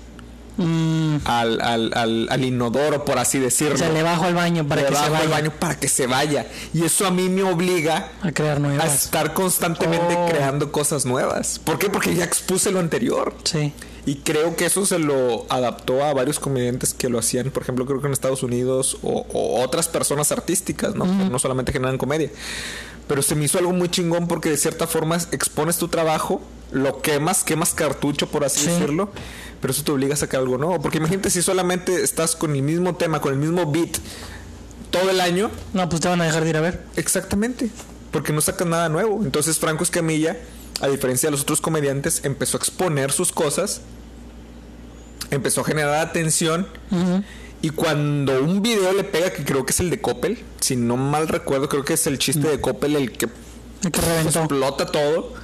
Mm, al, al, al, al inodoro, por así decirlo o sea, le bajo al baño para le que se vaya al baño para que se vaya. Y eso a mí me obliga a crear a nuevas. estar constantemente Oh. creando cosas nuevas. ¿Por qué? Porque ya expuse lo anterior. Sí. Y creo que eso se lo adaptó a varios comediantes que lo hacían, por ejemplo, creo que en Estados Unidos o, o otras personas artísticas, ¿no? Que no solamente generan comedia. Pero se me hizo algo muy chingón porque de cierta forma expones tu trabajo, lo quemas, quemas cartucho, por así Sí. decirlo, pero eso te obliga a sacar algo nuevo. Porque imagínate si solamente estás con el mismo tema, con el mismo beat todo el año, No, pues te van a dejar de ir a ver. Exactamente, porque no sacan nada nuevo. Entonces Franco Escamilla, a diferencia de los otros comediantes, empezó a exponer sus cosas, empezó a generar atención y cuando un video le pega, que creo que es el de Coppel, si no mal recuerdo, creo que es el chiste de Coppel el que El que explota todo.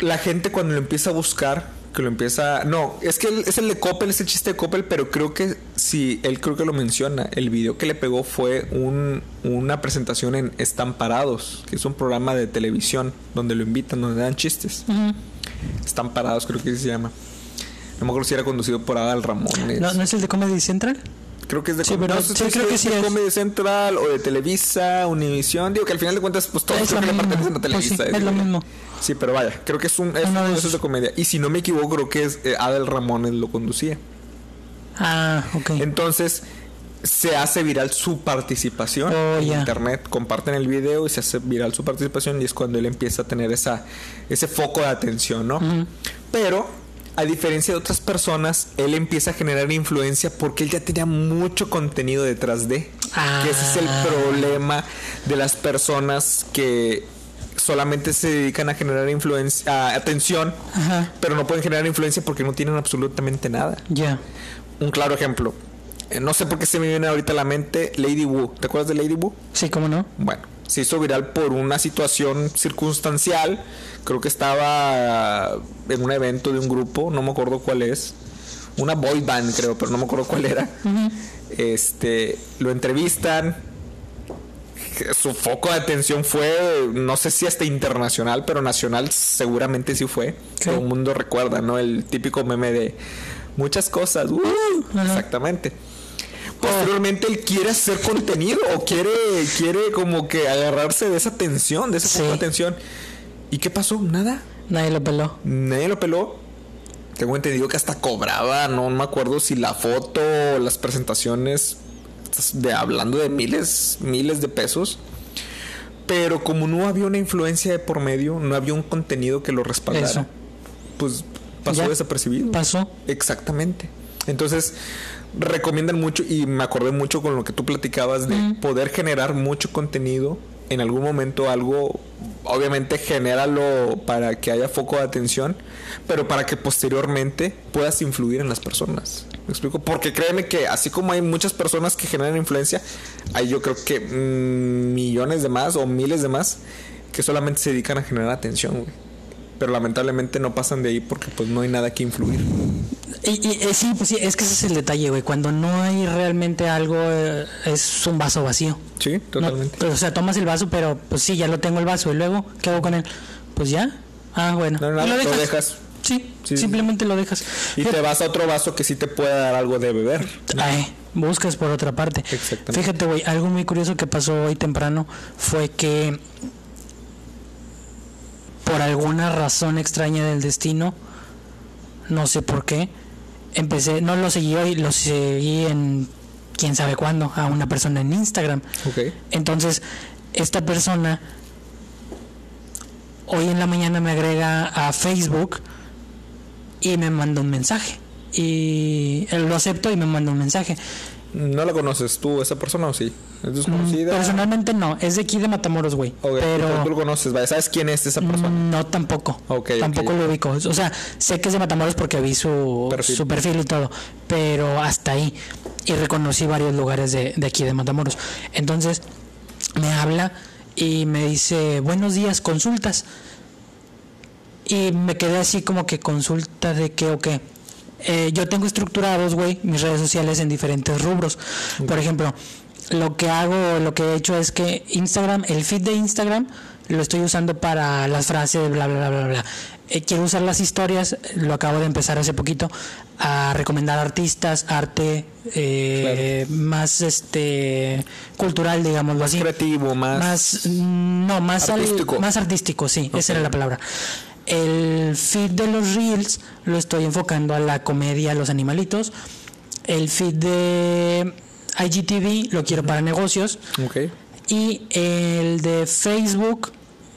La gente cuando lo empieza a buscar, que lo empieza... No, es que el- es el de Coppel, es el chiste de Coppel, pero creo que sí, él creo que lo menciona. El video que le pegó fue un- una presentación en Estamparados, que es un programa de televisión donde lo invitan, donde dan chistes. Ujú. Estamparados creo que así se llama. No me acuerdo si era conducido por Adal Ramones. ¿No, ¿No es el de Comedy Central? Creo que es de Sí, pero no sí, creo que sí de es. Comedy Central o de Televisa, Univisión. Digo que al final de cuentas, pues todos creo que le pertenecen a Pues sí, Televisa. es lo mismo. Sí, pero vaya, creo que es un es Uno de esos comedia. Y si no me equivoco, creo que es eh, Adel Ramones lo conducía. Ah, ok. Entonces, se hace viral su participación Oh, en internet. Comparten el video y se hace viral su participación. Y es cuando él empieza a tener esa, ese foco de atención, ¿no? Pero, a diferencia de otras personas, él empieza a generar influencia porque él ya tenía mucho contenido detrás de. Ah. Que ese es el problema de las personas que solamente se dedican a generar influencia, atención, Ajá. pero no pueden generar influencia porque no tienen absolutamente nada. Ya. Un claro ejemplo. eh, no sé por qué se me viene ahorita a la mente Lady Wu. ¿Te acuerdas de Lady Wu? Sí, ¿cómo no? Bueno, se hizo viral por una situación circunstancial. Creo que estaba en un evento de un grupo, no me acuerdo cuál es. Una boy band, creo, pero no me acuerdo cuál era. Este, lo entrevistan. Su foco de atención fue, no sé si hasta internacional, pero nacional seguramente sí fue. Todo el mundo recuerda, ¿no? El típico meme de muchas cosas. ¡uh! exactamente posteriormente él quiere hacer contenido o quiere, quiere como que agarrarse de esa tensión, de esa sí. tensión. ¿Y qué pasó? Nada. Nadie lo peló. Nadie lo peló. Tengo entendido que hasta cobraba, no me acuerdo si la foto o las presentaciones, de hablando de miles, miles de pesos. Pero como no había una influencia de por medio, no había un contenido que lo respaldara, pues pasó desapercibido. Pasó. Exactamente. Entonces, recomiendan mucho y me acordé mucho con lo que tú platicabas de poder generar mucho contenido. En algún momento algo obviamente genéralo para que haya foco de atención pero para que posteriormente puedas influir en las personas. Me explico porque créeme que así como hay muchas personas que generan influencia hay yo creo que mm, millones de más o miles de más que solamente se dedican a generar atención güey pero lamentablemente no pasan de ahí porque pues no hay nada que influir. Y, eh, sí, pues sí, es que ese es el detalle, güey. Cuando no hay realmente algo, eh, es un vaso vacío. Sí, totalmente. o sea, tomas el vaso, pero pues sí, ya lo tengo el vaso. ¿Y luego qué hago con él? Pues ya. Ah, bueno. No, no, lo, dejas? Sí, simplemente lo dejas. Y te vas a otro vaso que sí te pueda dar algo de beber. Ay, buscas por otra parte. Exactamente. Fíjate, güey, algo muy curioso que pasó hoy temprano fue que por alguna razón extraña del destino, no sé por qué, empecé, no lo seguí hoy, lo seguí en quién sabe cuándo, a una persona en Instagram. Entonces, esta persona hoy en la mañana me agrega a Facebook y me manda un mensaje. Y él lo acepto y me manda un mensaje. ¿No la conoces tú, esa persona o sí? ¿Es desconocida? Mm, personalmente no, es de aquí de Matamoros, güey. pero tú lo conoces, ¿sabes quién es esa persona? No, tampoco. tampoco lo ubico. O sea, sé que es de Matamoros porque vi su perfil. su perfil y todo, pero hasta ahí. Y reconocí varios lugares de, de aquí de Matamoros. Entonces, me habla y me dice, buenos días, consultas. Y me quedé así como que consulta de qué o qué eh, yo tengo estructurados, güey, mis redes sociales en diferentes rubros. Por ejemplo, lo que hago, lo que he hecho es que Instagram, el feed de Instagram, lo estoy usando para las frases, bla, bla, bla, bla, bla. Eh, quiero usar las historias, lo acabo de empezar hace poquito, a recomendar artistas, arte eh, más este cultural, digámoslo más así. creativo, más... más no, más artístico. más artístico, sí, esa era la palabra. El feed de los reels lo estoy enfocando a la comedia, a los animalitos. El feed de IGTV lo quiero para negocios. Y el de Facebook,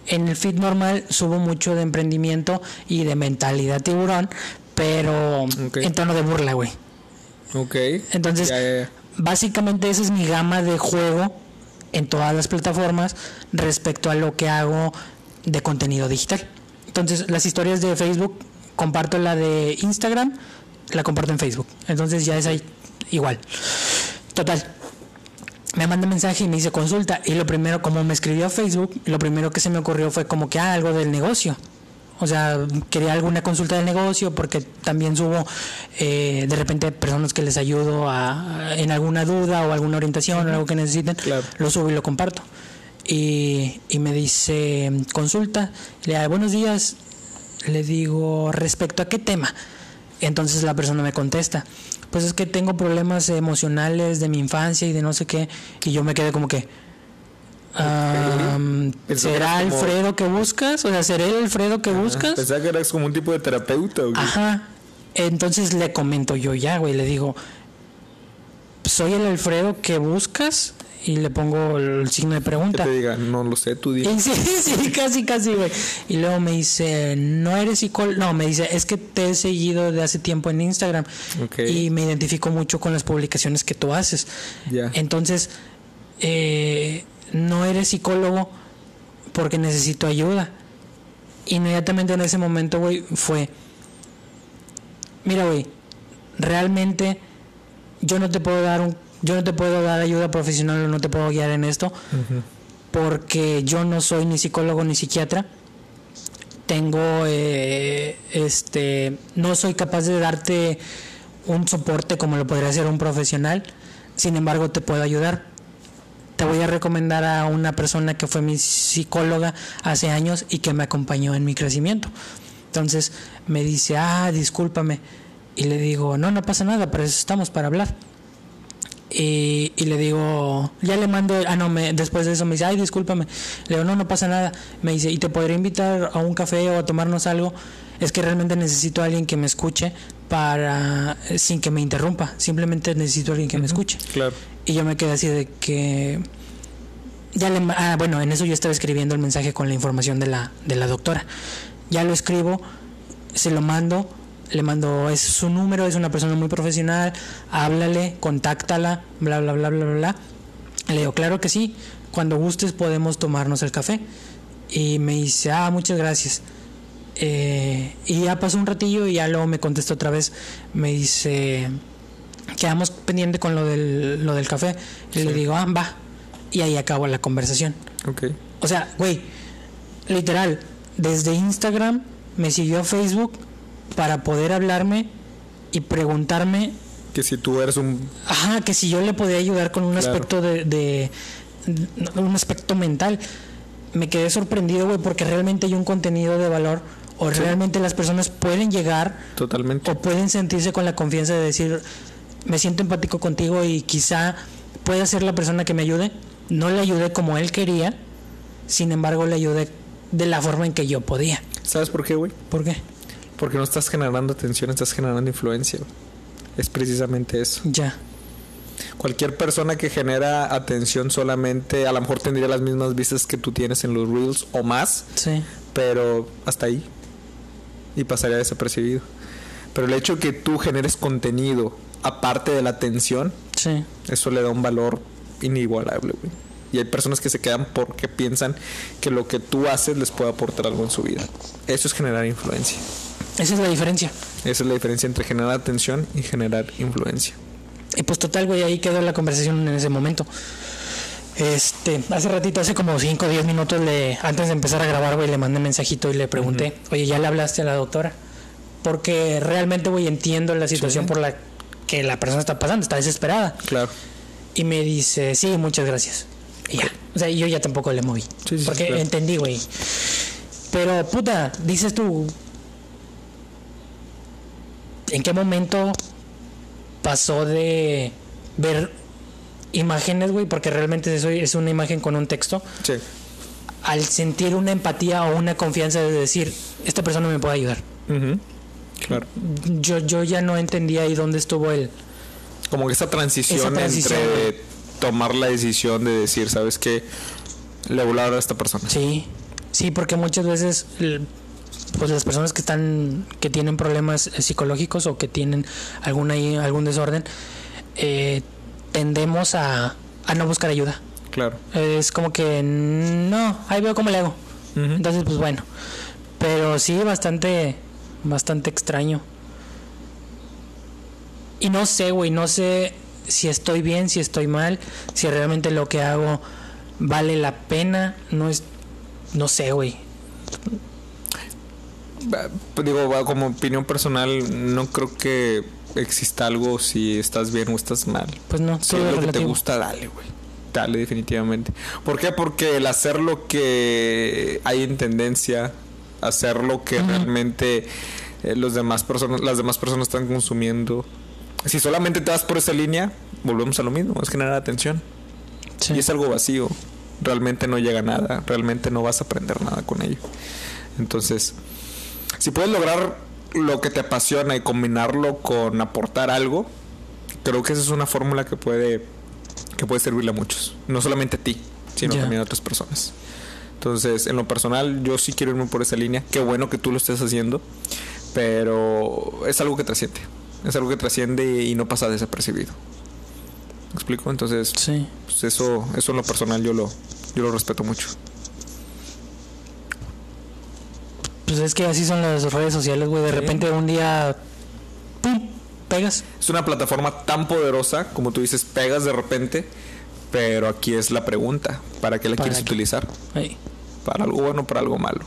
en el feed normal subo mucho de emprendimiento y de mentalidad tiburón, pero en tono de burla, güey. Ok. Entonces, básicamente esa es mi gama de juego en todas las plataformas respecto a lo que hago de contenido digital. Entonces, las historias de Facebook, comparto la de Instagram, la comparto en Facebook. Entonces ya es ahí igual. Total. Me manda mensaje y me dice consulta. Y lo primero, como me escribió a Facebook, lo primero que se me ocurrió fue como que ah, algo del negocio. O sea, quería alguna consulta del negocio porque también subo eh, de repente personas que les ayudo a, en alguna duda o alguna orientación o algo que necesiten. Lo subo y lo comparto y, me dice, consulta, le digo, buenos días, le digo, respecto a qué tema. Entonces la persona me contesta, pues es que tengo problemas emocionales de mi infancia y de no sé qué, y yo me quedé como que, ¿será Alfredo que buscas? O sea, ¿será el Alfredo que buscas? Pensaba que eras como un tipo de terapeuta. Ajá. Entonces le comento yo ya, güey, le digo, ¿soy el Alfredo que buscas? Y le pongo el signo de pregunta. Que te diga, no lo sé, tú dices. Sí, sí, casi, casi, güey. Y luego me dice, no eres psicólogo. No, me dice, es que te he seguido de hace tiempo en Instagram. Y me identifico mucho con las publicaciones que tú haces. Ya. Entonces, eh, no eres psicólogo porque necesito ayuda. Inmediatamente en ese momento, güey, fue, mira, güey, realmente yo no te puedo dar un yo no te puedo dar ayuda profesional, no te puedo guiar en esto, porque yo no soy ni psicólogo ni psiquiatra. Tengo, eh, este, no soy capaz de darte un soporte como lo podría hacer un profesional. Sin embargo, te puedo ayudar. Te voy a recomendar a una persona que fue mi psicóloga hace años y que me acompañó en mi crecimiento. Entonces me dice, ah, discúlpame. Y le digo, no, no pasa nada, pero estamos para hablar. Y, y, le digo, ya le mando, ah, no, me, después de eso me dice, ay, discúlpame. Le digo, no, no pasa nada. Me dice, ¿y te podría invitar a un café o a tomarnos algo? Es que realmente necesito a alguien que me escuche para, sin que me interrumpa. Simplemente necesito a alguien que me escuche. Claro. Y yo me quedé así de que, ya le, ah, bueno, en eso yo estaba escribiendo el mensaje con la información de la, de la doctora. Ya lo escribo, se lo mando le mando es su número, es una persona muy profesional, háblale, contáctala, bla bla bla bla bla. Le digo, claro que sí, cuando gustes podemos tomarnos el café. Y me dice, ah, muchas gracias. Eh, y ya pasó un ratillo y ya luego me contestó otra vez. Me dice, quedamos pendiente con lo del, lo del café. Y sí. le digo, ah, va. Y ahí acabó la conversación. Ok. O sea, güey, literal, desde Instagram me siguió a Facebook para poder hablarme y preguntarme que si tú eres un ajá que si yo le podía ayudar con un claro. aspecto de, de, de, un aspecto mental. Me quedé sorprendido güey porque realmente hay un contenido de valor o sí. realmente las personas pueden llegar totalmente. o pueden sentirse con la confianza de decir me siento empático contigo y quizá pueda ser la persona que me ayude no le ayudé como él quería sin embargo le ayudé de la forma en que yo podía. Sabes por qué güey por qué porque no estás generando atención, estás generando influencia. Es precisamente eso. Ya. Cualquier persona que genera atención solamente, a lo mejor tendría las mismas vistas que tú tienes en los reels o más. Sí. Pero hasta ahí. Y pasaría desapercibido. Pero el hecho que tú generes contenido aparte de la atención, sí. eso le da un valor inigualable, güey. Y hay personas que se quedan porque piensan que lo que tú haces les puede aportar algo en su vida. Eso es generar influencia. Esa es la diferencia. Esa es la diferencia entre generar atención y generar influencia. Y pues total, güey, ahí quedó la conversación en ese momento. Este, hace ratito, hace como 5 o 10 minutos, le, antes de empezar a grabar, güey, le mandé mensajito y le pregunté, uh -huh. oye, ¿ya le hablaste a la doctora? Porque realmente, güey, entiendo la situación sí. por la que la persona está pasando, está desesperada. Claro. Y me dice, sí, muchas gracias. Y ya. O sea, yo ya tampoco le moví. Sí, sí, porque claro. entendí, güey. Pero, puta, dices tú, ¿en qué momento pasó de ver imágenes, güey? Porque realmente eso es una imagen con un texto. Sí. Al sentir una empatía o una confianza de decir, esta persona me puede ayudar. Uh -huh. Claro. Yo, yo ya no entendía ahí dónde estuvo el... Como que esa transición, Esa transición, entre tomar la decisión de decir, ¿sabes qué? Le voy a hablar a esta persona. Sí, sí, porque muchas veces pues las personas que están que tienen problemas psicológicos o que tienen alguna algún desorden eh, tendemos a, a no buscar ayuda. Claro. Es como que no ahí veo cómo le hago uh -huh. entonces pues bueno. Pero sí bastante bastante extraño. Y no sé güey no sé si estoy bien si estoy mal si realmente lo que hago vale la pena no es no sé güey digo, como opinión personal, no creo que exista algo si estás bien o estás mal. Pues no, si es lo relativo. que te gusta, dale, güey. Dale, definitivamente. ¿Por qué? Porque el hacer lo que hay en tendencia, hacer lo que uh -huh. realmente eh, los demás personas, las demás personas están consumiendo. Si solamente te vas por esa línea, volvemos a lo mismo, es generar atención. Sí. Y es algo vacío. Realmente no llega a nada, realmente no vas a aprender nada con ello. Entonces, si puedes lograr lo que te apasiona y combinarlo con aportar algo, creo que esa es una fórmula que puede que puede servirle a muchos, no solamente a ti, sino yeah. también a otras personas. Entonces, en lo personal, yo sí quiero irme por esa línea. Qué bueno que tú lo estés haciendo, pero es algo que trasciende. Es algo que trasciende y no pasa desapercibido. ¿Me explico? Entonces, sí. pues eso, eso en lo personal yo lo, yo lo respeto mucho. Pues es que así son las redes sociales, güey. De sí. repente un día. ¡Pum! Pegas. Es una plataforma tan poderosa, como tú dices, pegas de repente. Pero aquí es la pregunta, ¿para qué la ¿Para quieres qué? utilizar? ¿Para algo bueno o para algo malo?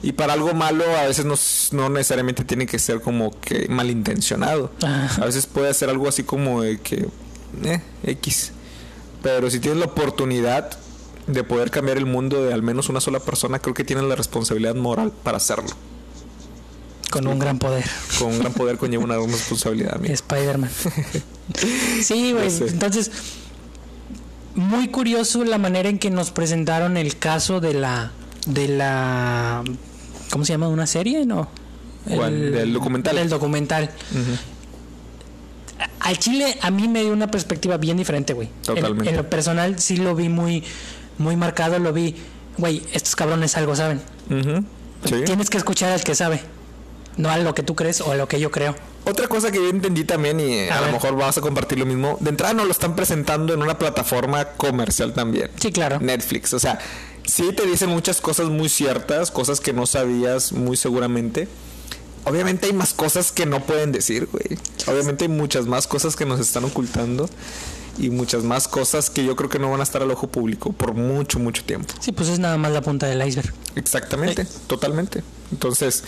Y para algo malo a veces no, no necesariamente tiene que ser como que malintencionado. Ajá. A veces puede ser algo así como de que, eh, X. Pero si tienes la oportunidad de poder cambiar el mundo de al menos una sola persona, creo que tienes la responsabilidad moral para hacerlo. Con un gran poder. Con un gran poder conlleva una gran responsabilidad. amigo. Spider-Man. sí, güey. Entonces, muy curioso la manera en que nos presentaron el caso de la. de la. ¿Cómo se llama? ¿Una serie? No. ¿Cuál? ¿Del documental? Del documental. Al Chile a mí me dio una perspectiva bien diferente, güey. En- Totalmente. En, lo personal sí lo vi muy, muy marcado, lo vi, güey, estos cabrones algo saben. Sí. Tienes que escuchar al que sabe, no a lo que tú crees o a lo que yo creo. Otra cosa que yo entendí también y A a, lo mejor vas a compartir lo mismo, de entrada nos lo están presentando en una plataforma comercial también. Sí, claro. Netflix, o sea, sí te dicen muchas cosas muy ciertas, cosas que no sabías muy seguramente. Obviamente hay más cosas que no pueden decir, güey. Obviamente hay muchas más cosas que nos están ocultando y muchas más cosas que yo creo que no van a estar al ojo público por mucho, mucho tiempo. Sí, pues es nada más la punta del iceberg. Exactamente, totalmente. Entonces,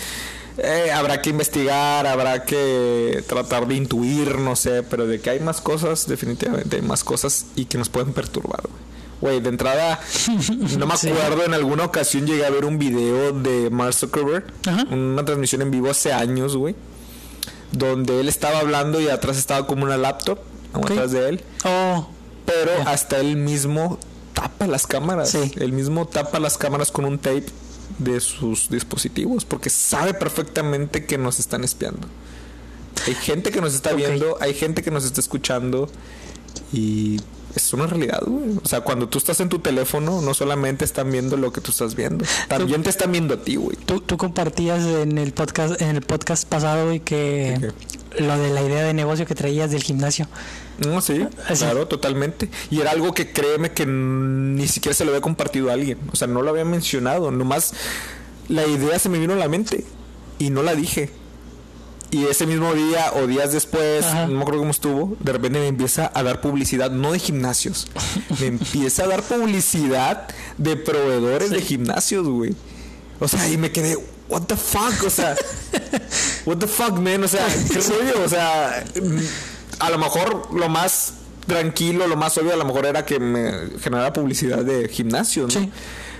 eh, habrá que investigar, habrá que tratar de intuir, no sé, pero de que hay más cosas, definitivamente hay más cosas y que nos pueden perturbar. güey. De entrada, no me Sí. acuerdo, en alguna ocasión llegué a ver un video de Mark Zuckerberg, Ajá. una transmisión en vivo hace años, güey, donde él estaba hablando y atrás estaba como una laptop, Ok. atrás de él, Oh, pero hasta él mismo tapa las cámaras. Sí. Él mismo tapa las cámaras con un tape de sus dispositivos porque sabe perfectamente que nos están espiando. Hay gente que nos está viendo, hay gente que nos está escuchando y es una realidad, güey. O sea, cuando tú estás en tu teléfono, no solamente están viendo lo que tú estás viendo, también te están viendo a ti, güey. tú, tú compartías en el podcast, en el podcast pasado y que lo de la idea de negocio que traías del gimnasio. No, sí, Así. claro, totalmente. Y era algo que créeme que ni siquiera se lo había compartido a alguien. O sea, no lo había mencionado. Nomás la idea se me vino a la mente y no la dije. Y ese mismo día o días después, Ajá. no me acuerdo cómo estuvo, de repente me empieza a dar publicidad, no de gimnasios. me empieza a dar publicidad de proveedores de gimnasios, güey. O sea, y me quedé, what the fuck, o sea, what the fuck, man, o sea, qué rollo, o sea, a lo mejor lo más tranquilo, lo más obvio, a lo mejor era que me generara publicidad de gimnasios, ¿no? Sí.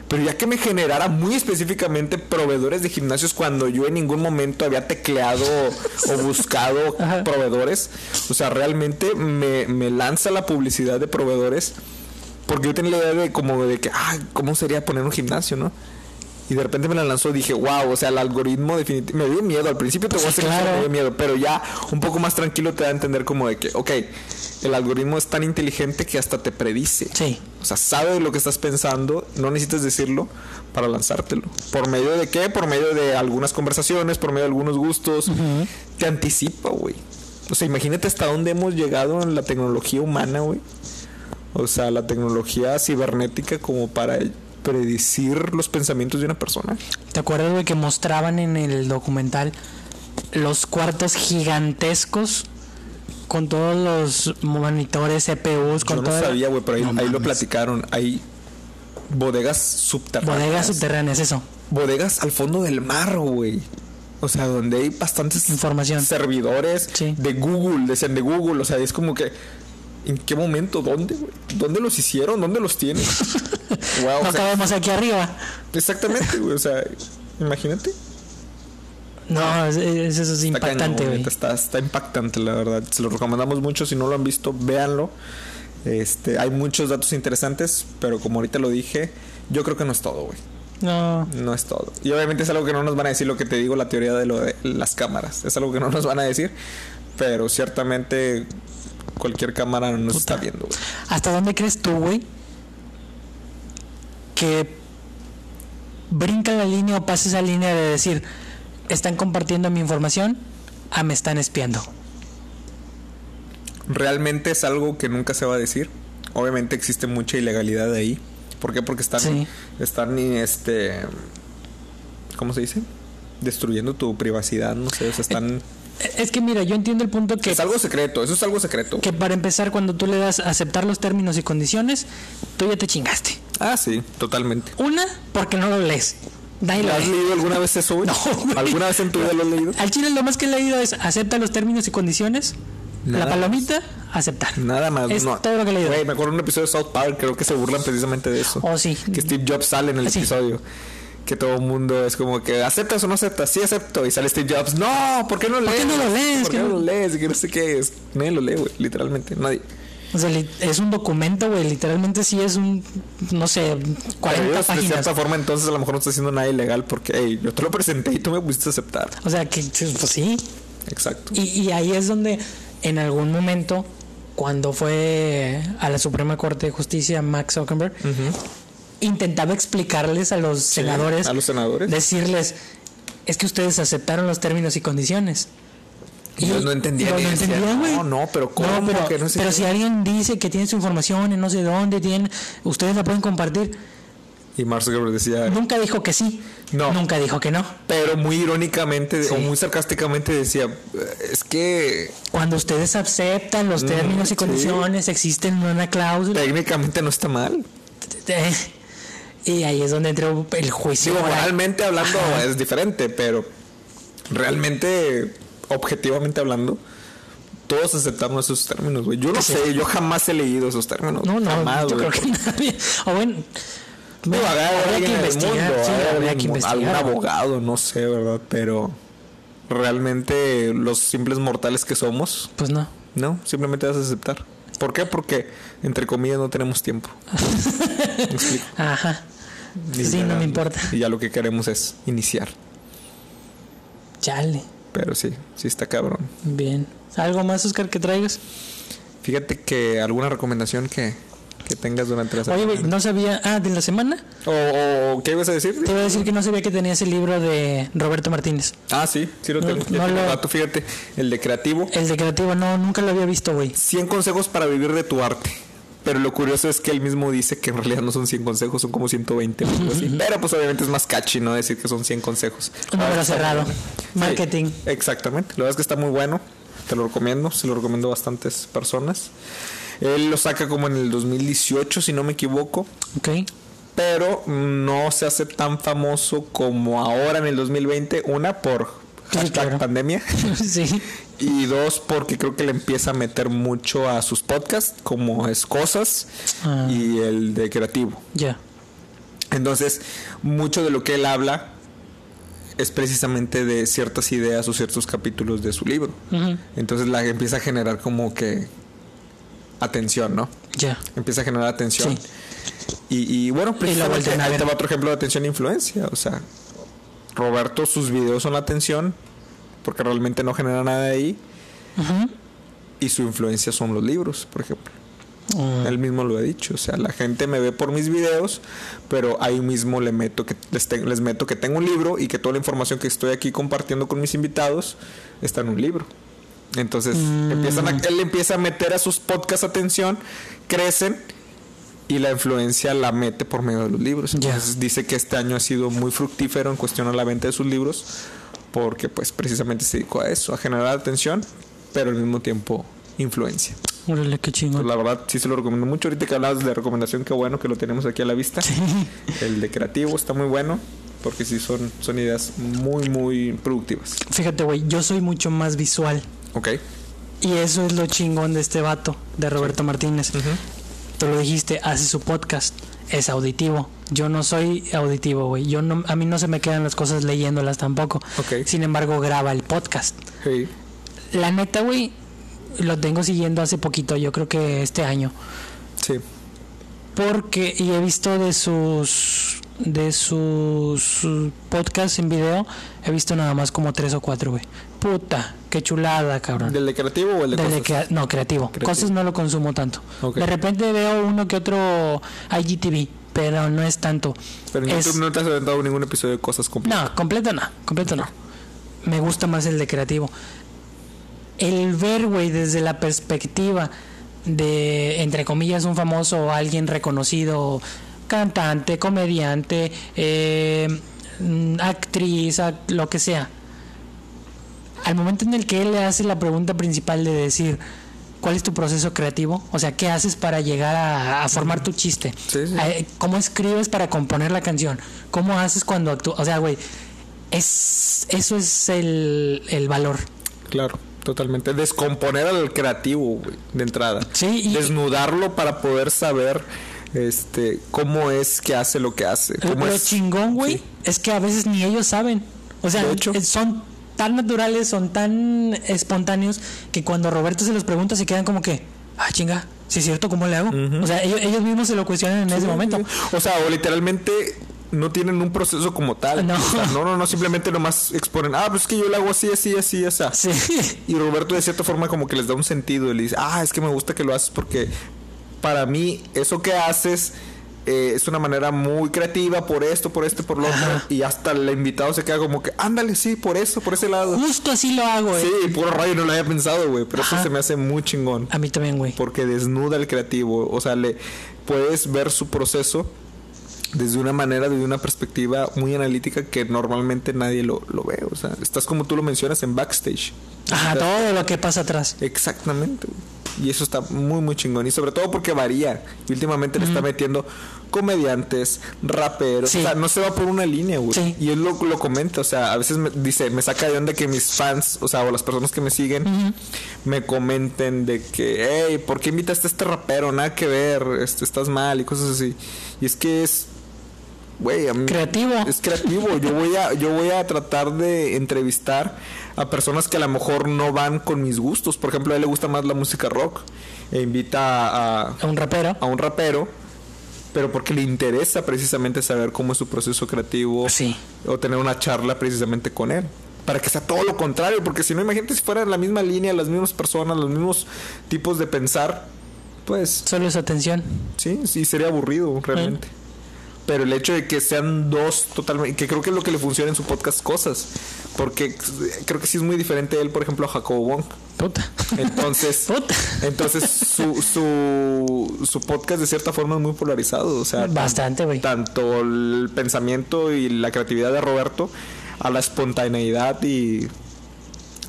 Pero ya que me generara muy específicamente proveedores de gimnasios cuando yo en ningún momento había tecleado o buscado Ajá. proveedores, o sea, realmente me, me lanza la publicidad de proveedores porque yo tenía la idea de como de que, ah, ¿cómo sería poner un gimnasio, no? Y de repente me la lanzó y dije, wow, o sea, el algoritmo definitivamente... Me dio miedo, al principio te voy a hacer claro. me dio miedo, pero ya un poco más tranquilo te da a entender como de que, ok, el algoritmo es tan inteligente que hasta te predice. Sí. O sea, sabe lo que estás pensando, no necesitas decirlo para lanzártelo. ¿Por medio de qué? Por medio de algunas conversaciones, por medio de algunos gustos. Te anticipa, güey. O sea, imagínate hasta dónde hemos llegado en la tecnología humana, güey. O sea, la tecnología cibernética como para predecir los pensamientos de una persona. ¿Te acuerdas, güey, que mostraban en el documental los cuartos gigantescos con todos los monitores, CPUs, con Yo no toda la- sabía, güey, pero ahí, No ahí lo platicaron. Hay bodegas subterráneas. Bodegas subterráneas, eso. bodegas al fondo del mar, güey. O sea, donde hay bastantes Información. servidores Sí. de Google, decían de Google. O sea, es como que, ¿en qué momento? ¿Dónde? ¿Dónde los hicieron? ¿Dónde los tienen? wow, No o sea, cabemos aquí arriba. exactamente, güey. O sea, imagínate. No, es- es- eso es impactante, güey. Está, está impactante, la verdad. Se lo recomendamos mucho. Si no lo han visto, véanlo. Este, hay muchos datos interesantes, pero como ahorita lo dije, yo creo que no es todo, güey. No, No es todo. Y obviamente es algo que no nos van a decir lo que te digo, la teoría de lo de las cámaras. Es algo que no nos van a decir. Pero ciertamente cualquier cámara nos está viendo. güey. ¿Hasta dónde crees tú, güey? Que brinca la línea o pasa esa línea de decir, están compartiendo mi información, a me están espiando. Realmente es algo que nunca se va a decir. Obviamente existe mucha ilegalidad ahí. ¿Por qué? Porque están, Sí. están este, ¿cómo se dice? destruyendo tu privacidad, no sé, o sea, están... Es que mira, yo entiendo el punto que... Es algo secreto, eso es algo secreto. Que para empezar, cuando tú le das a aceptar los términos y condiciones, tú ya te chingaste. Ah, sí, totalmente. Una, porque no lo lees. Nadie ¿Has leído alguna vez eso? No. ¿Alguna vez en tu vida lo has leído? Al chile lo más que he leído es acepta los términos y condiciones. la palomita, aceptar. Nada más. Es todo lo que he leído. me acuerdo de un episodio de South Park, creo que se burlan precisamente de eso. Oh, sí. Que Steve Jobs sale en el episodio que todo el mundo es como que aceptas o no aceptas, sí acepto y sale Steve Jobs, no, ¿por qué no lees? ¿Por qué no lo lees? ¿Por qué no lo lees? Que no sé qué es. Nadie lo lee, güey, literalmente, nadie. O sea, es un documento, güey, literalmente sí es un, no sé, 40 páginas. De cierta forma, entonces a lo mejor no está haciendo nada ilegal porque, hey, yo te lo presenté y tú me pusiste a aceptar. O sea, que, pues sí. Exacto. Y, y ahí es donde en algún momento, cuando fue a la Suprema Corte de Justicia Max Zuckerberg, intentaba explicarles a los senadores, a los senadores, decirles, es que ustedes aceptaron los términos y condiciones. Y ellos no entendían. No, no, pero ¿cómo? pero, si alguien dice que tiene su información en no sé dónde, tiene, ustedes la pueden compartir. Y Mark Zuckerberg decía... Nunca dijo que sí. No. Nunca dijo que no. Pero muy irónicamente o muy sarcásticamente decía, es que... Cuando ustedes aceptan los mm, términos y condiciones, existen una cláusula. Técnicamente no está mal. Y ahí es donde entra el juicio. Digo, moralmente hablando es diferente, pero realmente, objetivamente hablando, todos aceptamos esos términos, güey. Yo no sé, yo jamás he leído esos términos. No, no, yo creo que nadie. O bueno, no, habría que investigar, sí, que algún abogado, no sé, ¿verdad? Pero realmente los simples mortales que somos. Pues no. No, simplemente vas a aceptar. ¿Por qué? Porque, entre comillas, no tenemos tiempo. Ajá. sí, no me importa. Y ya lo que queremos es iniciar. Chale. Pero sí, sí está cabrón. Bien. ¿Algo más, Oscar, que traigas? Fíjate que alguna recomendación que, que tengas durante la semana. Oye, no sabía. Ah, de la semana. ¿O, qué ibas a decir? Te iba a decir que no sabía que tenías el libro de Roberto Martínez. Ah, sí, sí lo tengo. No, fíjate, el de creativo. El de creativo, no, nunca lo había visto, güey. 100 consejos para vivir de tu arte. Pero lo curioso es que él mismo dice que en realidad no son 100 consejos, son como 120 Pero pues obviamente es más catchy, ¿no? Decir que son 100 consejos. Un número cerrado. Marketing. exactamente. La verdad es que está muy bueno. Te lo recomiendo. Se lo recomiendo a bastantes personas. Él lo saca como en el 2018, si no me equivoco. Ok. Pero no se hace tan famoso como ahora en el 2020. Una, por hashtag pandemia. sí. Y dos, porque creo que le empieza a meter mucho a sus podcasts, como es Cosas ah. y el de Creativo. Ya. Entonces, mucho de lo que él habla es precisamente de ciertas ideas o ciertos capítulos de su libro. Entonces la empieza a generar como que atención, ¿no? Ya. Empieza a generar atención. Y, bueno, precisamente ahí te va otro ejemplo de atención e influencia. O sea, Roberto, sus videos son la atención, porque realmente no genera nada ahí. Y su influencia son los libros, por ejemplo. Mm. Él mismo lo ha dicho, o sea, la gente me ve por mis videos, pero ahí mismo le meto que les, les meto que tengo un libro y que toda la información que estoy aquí compartiendo con mis invitados está en un libro. Entonces, mm. empiezan él empieza a meter a sus podcasts atención, crecen y la influencia la mete por medio de los libros. Entonces, dice que este año ha sido muy fructífero en cuestión a la venta de sus libros porque pues precisamente se dedicó a eso, a generar atención, pero al mismo tiempo influencia. Órale, qué chingón. la verdad, sí se lo recomiendo mucho. Ahorita que hablabas de recomendación, qué bueno que lo tenemos aquí a la vista. El de creativo está muy bueno porque sí son, son ideas muy, muy productivas. Fíjate, güey, yo soy mucho más visual. Ok. Y eso es lo chingón de este vato, de Roberto Martínez. Tú lo dijiste, hace su podcast, es auditivo. Yo no soy auditivo, güey. Yo no, a mí no se me quedan las cosas leyéndolas tampoco. Okay. Sin embargo, graba el podcast. Sí. La neta, güey, lo tengo siguiendo hace poquito, yo creo que este año. Sí. Porque, y he visto de sus de sus podcasts en video, he visto nada más como tres o cuatro, güey. Puta, qué chulada, cabrón. ¿Del de creativo o el de cosas? no, creativo. Cosas no lo consumo tanto. De repente veo uno que otro IGTV, pero no es tanto. Pero en YouTube no te has aventado ningún episodio de cosas completo. No, completo no, completo no. Me gusta más el de creativo. El ver, güey, desde la perspectiva de, entre comillas, un famoso o alguien reconocido cantante, comediante, eh, mm, actriz, act- lo que sea. Al momento en el que él le hace la pregunta principal de decir, ¿cuál es tu proceso creativo? O sea, ¿qué haces para llegar a, a formar tu chiste? Sí, sí. Eh, ¿Cómo escribes para componer la canción? ¿Cómo haces cuando actúas? O sea, güey, es, eso es el, el valor. Claro, totalmente. Descomponer al creativo, güey, de entrada. Sí, y- Desnudarlo para poder saber este cómo es que hace lo que hace. Cómo lo es... chingón, güey, Sí. es que a veces ni ellos saben. O sea, son tan naturales, son tan espontáneos que cuando Roberto se los pregunta se quedan como que, ah, chinga, si es cierto, ¿cómo le hago? O sea, ellos, ellos mismos se lo cuestionan en ese momento. O sea, o literalmente no tienen un proceso como tal. No. O sea, no, no, no, simplemente nomás exponen, ah, pues es que yo lo hago así, así, así, así. Sí. Y Roberto de cierta forma como que les da un sentido y le dice, ah, es que me gusta que lo haces porque para mí eso que haces eh, es una manera muy creativa por esto, por esto, por lo otro. Ajá. Y hasta el invitado se queda como que, ándale, sí, por eso, por ese lado. Justo así lo hago, güey. Sí, puro rayo no lo había pensado, güey. Pero eso se me hace muy chingón. A mí también, güey. Porque desnuda al creativo. O sea, le puedes ver su proceso desde una manera, desde una perspectiva muy analítica que normalmente nadie lo, lo ve. O sea, estás como tú lo mencionas en backstage. Ajá, todo lo que pasa atrás. Exactamente. güey. Y eso está muy, muy chingón. Y sobre todo porque varía. Y últimamente le está metiendo comediantes, raperos. Sí. O sea, no se va por una línea, güey. Sí. Y él lo, lo comenta. O sea, a veces me dice, me saca de onda que mis fans, o sea, o las personas que me siguen, me comenten de que, hey, ¿por qué invitaste a este rapero? Nada que ver, este, estás mal y cosas así. Y es que es. Güey, Creativo. Es creativo. Yo voy a, yo voy a tratar de entrevistar a personas que a lo mejor no van con mis gustos. Por ejemplo, a él le gusta más la música rock. E invita a, A un rapero. a un rapero. Pero porque le interesa precisamente saber cómo es su proceso creativo. Sí. O tener una charla precisamente con él. Para que sea todo lo contrario. Porque si no, imagínate si fueran la misma línea, las mismas personas, los mismos tipos de pensar. Pues Solo es atención. Sí, sí, sería aburrido realmente. Pero el hecho de que sean dos totalmente, que creo que es lo que le funciona en su podcast Cosas, porque creo que sí es muy diferente él, por ejemplo, a Jacobo Wong. Puta. Entonces, Puta. entonces su, su, su podcast de cierta forma es muy polarizado, o sea, Bastante, güey. tanto el pensamiento y la creatividad de Roberto a la espontaneidad y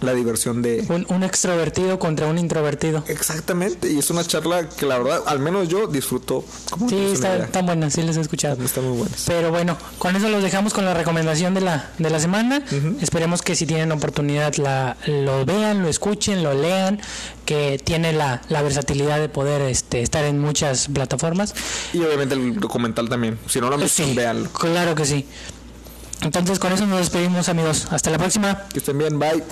la diversión de, Un, un extrovertido contra un introvertido. Exactamente, y es una charla que la verdad, al menos yo disfruto. ¿Cómo Sí, está, tan buenas, sí les he escuchado. Está muy buenas. Pero bueno, con eso los dejamos con la recomendación de la, de la semana. Esperemos que si tienen oportunidad la, lo vean, lo escuchen, lo lean, que tiene la, la versatilidad de poder este, estar en muchas plataformas. Y obviamente el documental también. Si no lo han visto, Sí, véanlo. claro que sí. Entonces con eso nos despedimos amigos. Hasta la próxima. Que estén bien, bye.